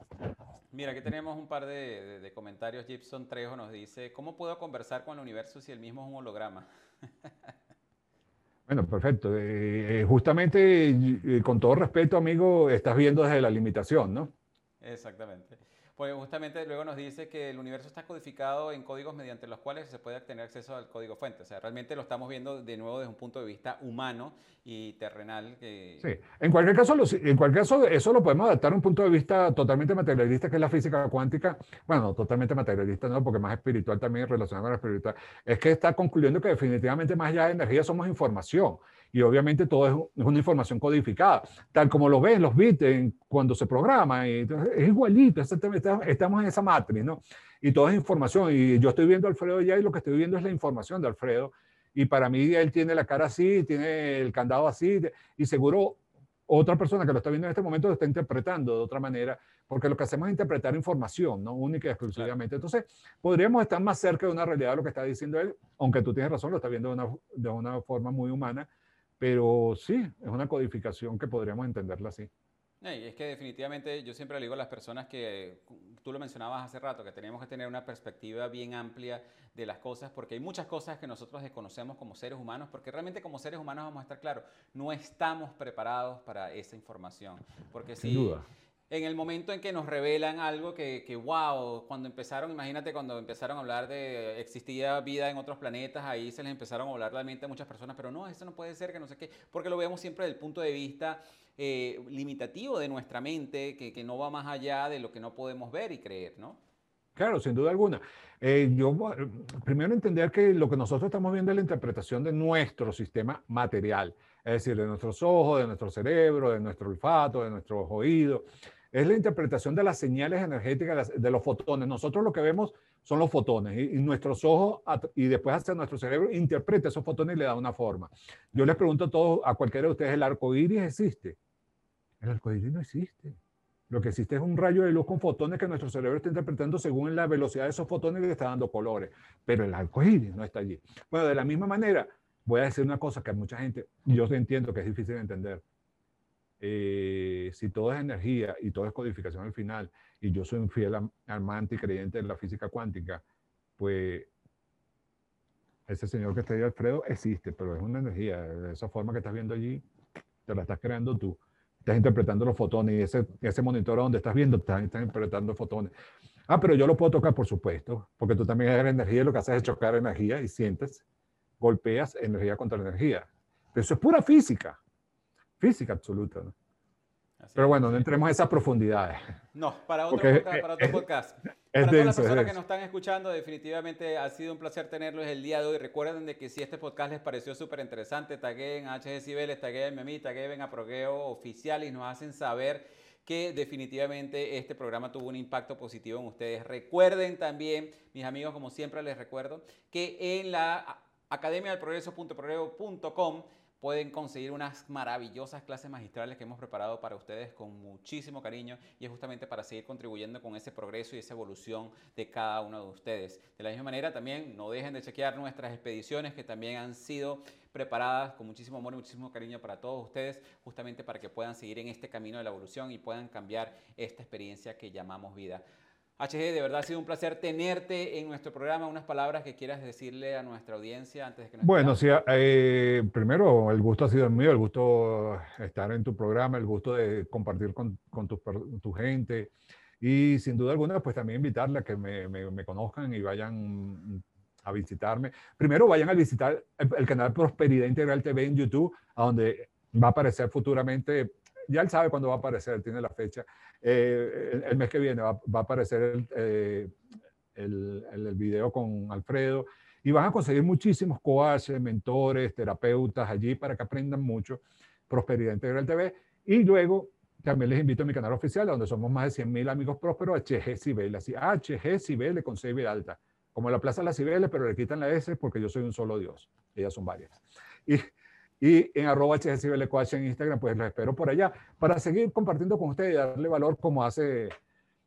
Mira, aquí tenemos un par de, comentarios. Gibson Trejo nos dice, ¿cómo puedo conversar con el universo si el mismo es un holograma? Bueno, perfecto. Eh, eh, justamente, con todo respeto, amigo, estás viendo desde la limitación, ¿no? Exactamente. Pues justamente luego nos dice que el universo está codificado en códigos mediante los cuales se puede tener acceso al código fuente. O sea, realmente lo estamos viendo de nuevo desde un punto de vista humano y terrenal. Sí, en cualquier, caso, en cualquier caso, eso lo podemos adaptar a un punto de vista totalmente materialista, que es la física cuántica. Bueno, totalmente materialista, no, porque más espiritual también relacionado con la espiritual. Es que está concluyendo que definitivamente más allá de energía somos información y obviamente todo es, una información codificada, tal como lo ven los bits cuando se programa, y es igualito, estamos en esa matriz, ¿no? Y todo es información, y yo estoy viendo a Alfredo ya y lo que estoy viendo es la información de Alfredo, y para mí él tiene la cara así, tiene el candado así, y seguro otra persona que lo está viendo en este momento lo está interpretando de otra manera, porque lo que hacemos es interpretar información, no única y exclusivamente. Entonces, podríamos estar más cerca de una realidad de lo que está diciendo él, aunque tú tienes razón, lo está viendo de una, de una forma muy humana, pero sí, es una codificación que podríamos entenderla así. es que definitivamente yo siempre le digo a las personas que tú lo mencionabas hace rato, que tenemos que tener una perspectiva bien amplia de las cosas, porque hay muchas cosas que nosotros desconocemos como seres humanos, porque realmente como seres humanos vamos a estar claros, no estamos preparados para esa información. Porque Sin duda en el momento en que nos revelan algo que, que, wow, cuando empezaron, imagínate cuando empezaron a hablar de existía vida en otros planetas, ahí se les empezaron a hablar la mente a muchas personas, pero no, eso no puede ser, que no sé qué, porque lo vemos siempre desde el punto de vista eh, limitativo de nuestra mente, que, que, no va más allá de lo que no podemos ver y creer, ¿no? Claro, sin duda alguna. Eh, yo primero entender que lo que nosotros estamos viendo es la interpretación de nuestro sistema material, es decir, de nuestros ojos, de nuestro cerebro, de nuestro olfato, de nuestros oídos es la interpretación de las señales energéticas de los fotones. Nosotros lo que vemos son los fotones y, nuestros ojos y después hacia nuestro cerebro interpreta esos fotones y le da una forma. Yo les pregunto a todos, a cualquiera de ustedes, ¿el arco iris existe? El arco iris no existe. Lo que existe es un rayo de luz con fotones que nuestro cerebro está interpretando según la velocidad de esos fotones y le está dando colores. Pero el arco iris no está allí. Bueno, de la misma manera, voy a decir una cosa que a mucha gente, yo entiendo que es difícil de entender eh, si todo es energía y todo es codificación al final, y yo soy un fiel amante y creyente de la física cuántica, pues ese señor que está ahí, Alfredo, existe, pero es una energía. Esa forma que estás viendo allí, te la estás creando tú. Estás interpretando los fotones y ese, ese monitor donde estás viendo, estás, estás interpretando fotones. Ah, pero yo lo puedo tocar, por supuesto, porque tú también eres energía y lo que haces es chocar energía y sientes, golpeas energía contra energía. Pero eso es pura física física absoluta. Pero bueno, no entremos en esas profundidades. No, para otro, podcast, para otro podcast. para todas las personas que nos están escuchando, definitivamente ha sido un placer tenerlos el día de hoy. Recuerden de que si este podcast les pareció súper interesante, taguen a HG Cibeles, taguen a mí, taguen a Progueo Oficial y nos hacen saber que definitivamente este programa tuvo un impacto positivo en ustedes. Recuerden también, mis amigos, como siempre les recuerdo, que en la academia del progreso.progreso.com pueden conseguir unas maravillosas clases magistrales que hemos preparado para ustedes con muchísimo cariño y es justamente para seguir contribuyendo con ese progreso y esa evolución de cada uno de ustedes. De la misma manera también no dejen de chequear nuestras expediciones que también han sido preparadas con muchísimo amor y muchísimo cariño para todos ustedes, justamente para que puedan seguir en este camino de la evolución y puedan cambiar esta experiencia que llamamos vida. HG, de verdad ha sido un placer tenerte en nuestro programa. Unas palabras que quieras decirle a nuestra audiencia antes de que nos Bueno, sí, eh, primero el gusto ha sido mío, el gusto estar en tu programa, el gusto de compartir con, con tu, tu, gente y sin duda alguna, pues también invitarle a que me, me, conozcan y vayan a visitarme. Primero vayan a visitar el, el canal Prosperidad Integral TV en YouTube, a donde va a aparecer futuramente ya él sabe cuándo va a aparecer, tiene la fecha. Eh, el, mes que viene va, a aparecer eh, el, el, video con Alfredo y van a conseguir muchísimos coaches, mentores, terapeutas allí para que aprendan mucho Prosperidad Integral TV. Y luego también les invito a mi canal oficial, donde somos más de 100 mil amigos prósperos, HG Cibeles, así, HG Cibeles con C alta, como la Plaza de las Cibeles, pero le quitan la S porque yo soy un solo Dios, ellas son varias. Y y en arroba HCBLQH en Instagram, pues los espero por allá para seguir compartiendo con ustedes y darle valor como hace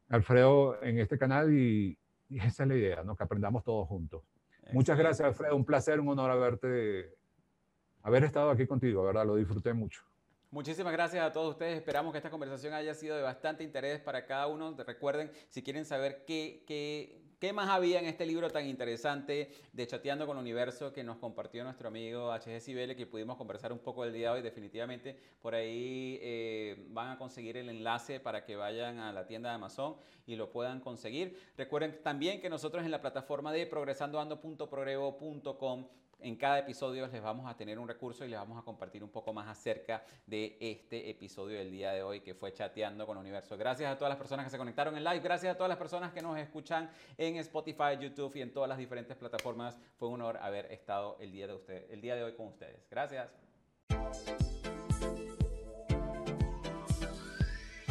Alfredo en este canal y, esa es la idea, ¿no? que aprendamos todos juntos. Muchas gracias Alfredo, un placer, un honor haberte, haber estado aquí contigo, ¿verdad? Lo disfruté mucho. Muchísimas gracias a todos ustedes. Esperamos que esta conversación haya sido de bastante interés para cada uno. Recuerden, si quieren saber qué, qué ¿Qué más había en este libro tan interesante de Chateando con el Universo que nos compartió nuestro amigo HG Cibele, que pudimos conversar un poco el día de hoy? Definitivamente por ahí eh, van a conseguir el enlace para que vayan a la tienda de Amazon y lo puedan conseguir. Recuerden también que nosotros en la plataforma de progresandoando.progrevo.com en cada episodio les vamos a tener un recurso y les vamos a compartir un poco más acerca de este episodio del día de hoy que fue chateando con universo. Gracias a todas las personas que se conectaron en live, gracias a todas las personas que nos escuchan en Spotify, YouTube y en todas las diferentes plataformas. Fue un honor haber estado el día de, usted, el día de hoy con ustedes. Gracias.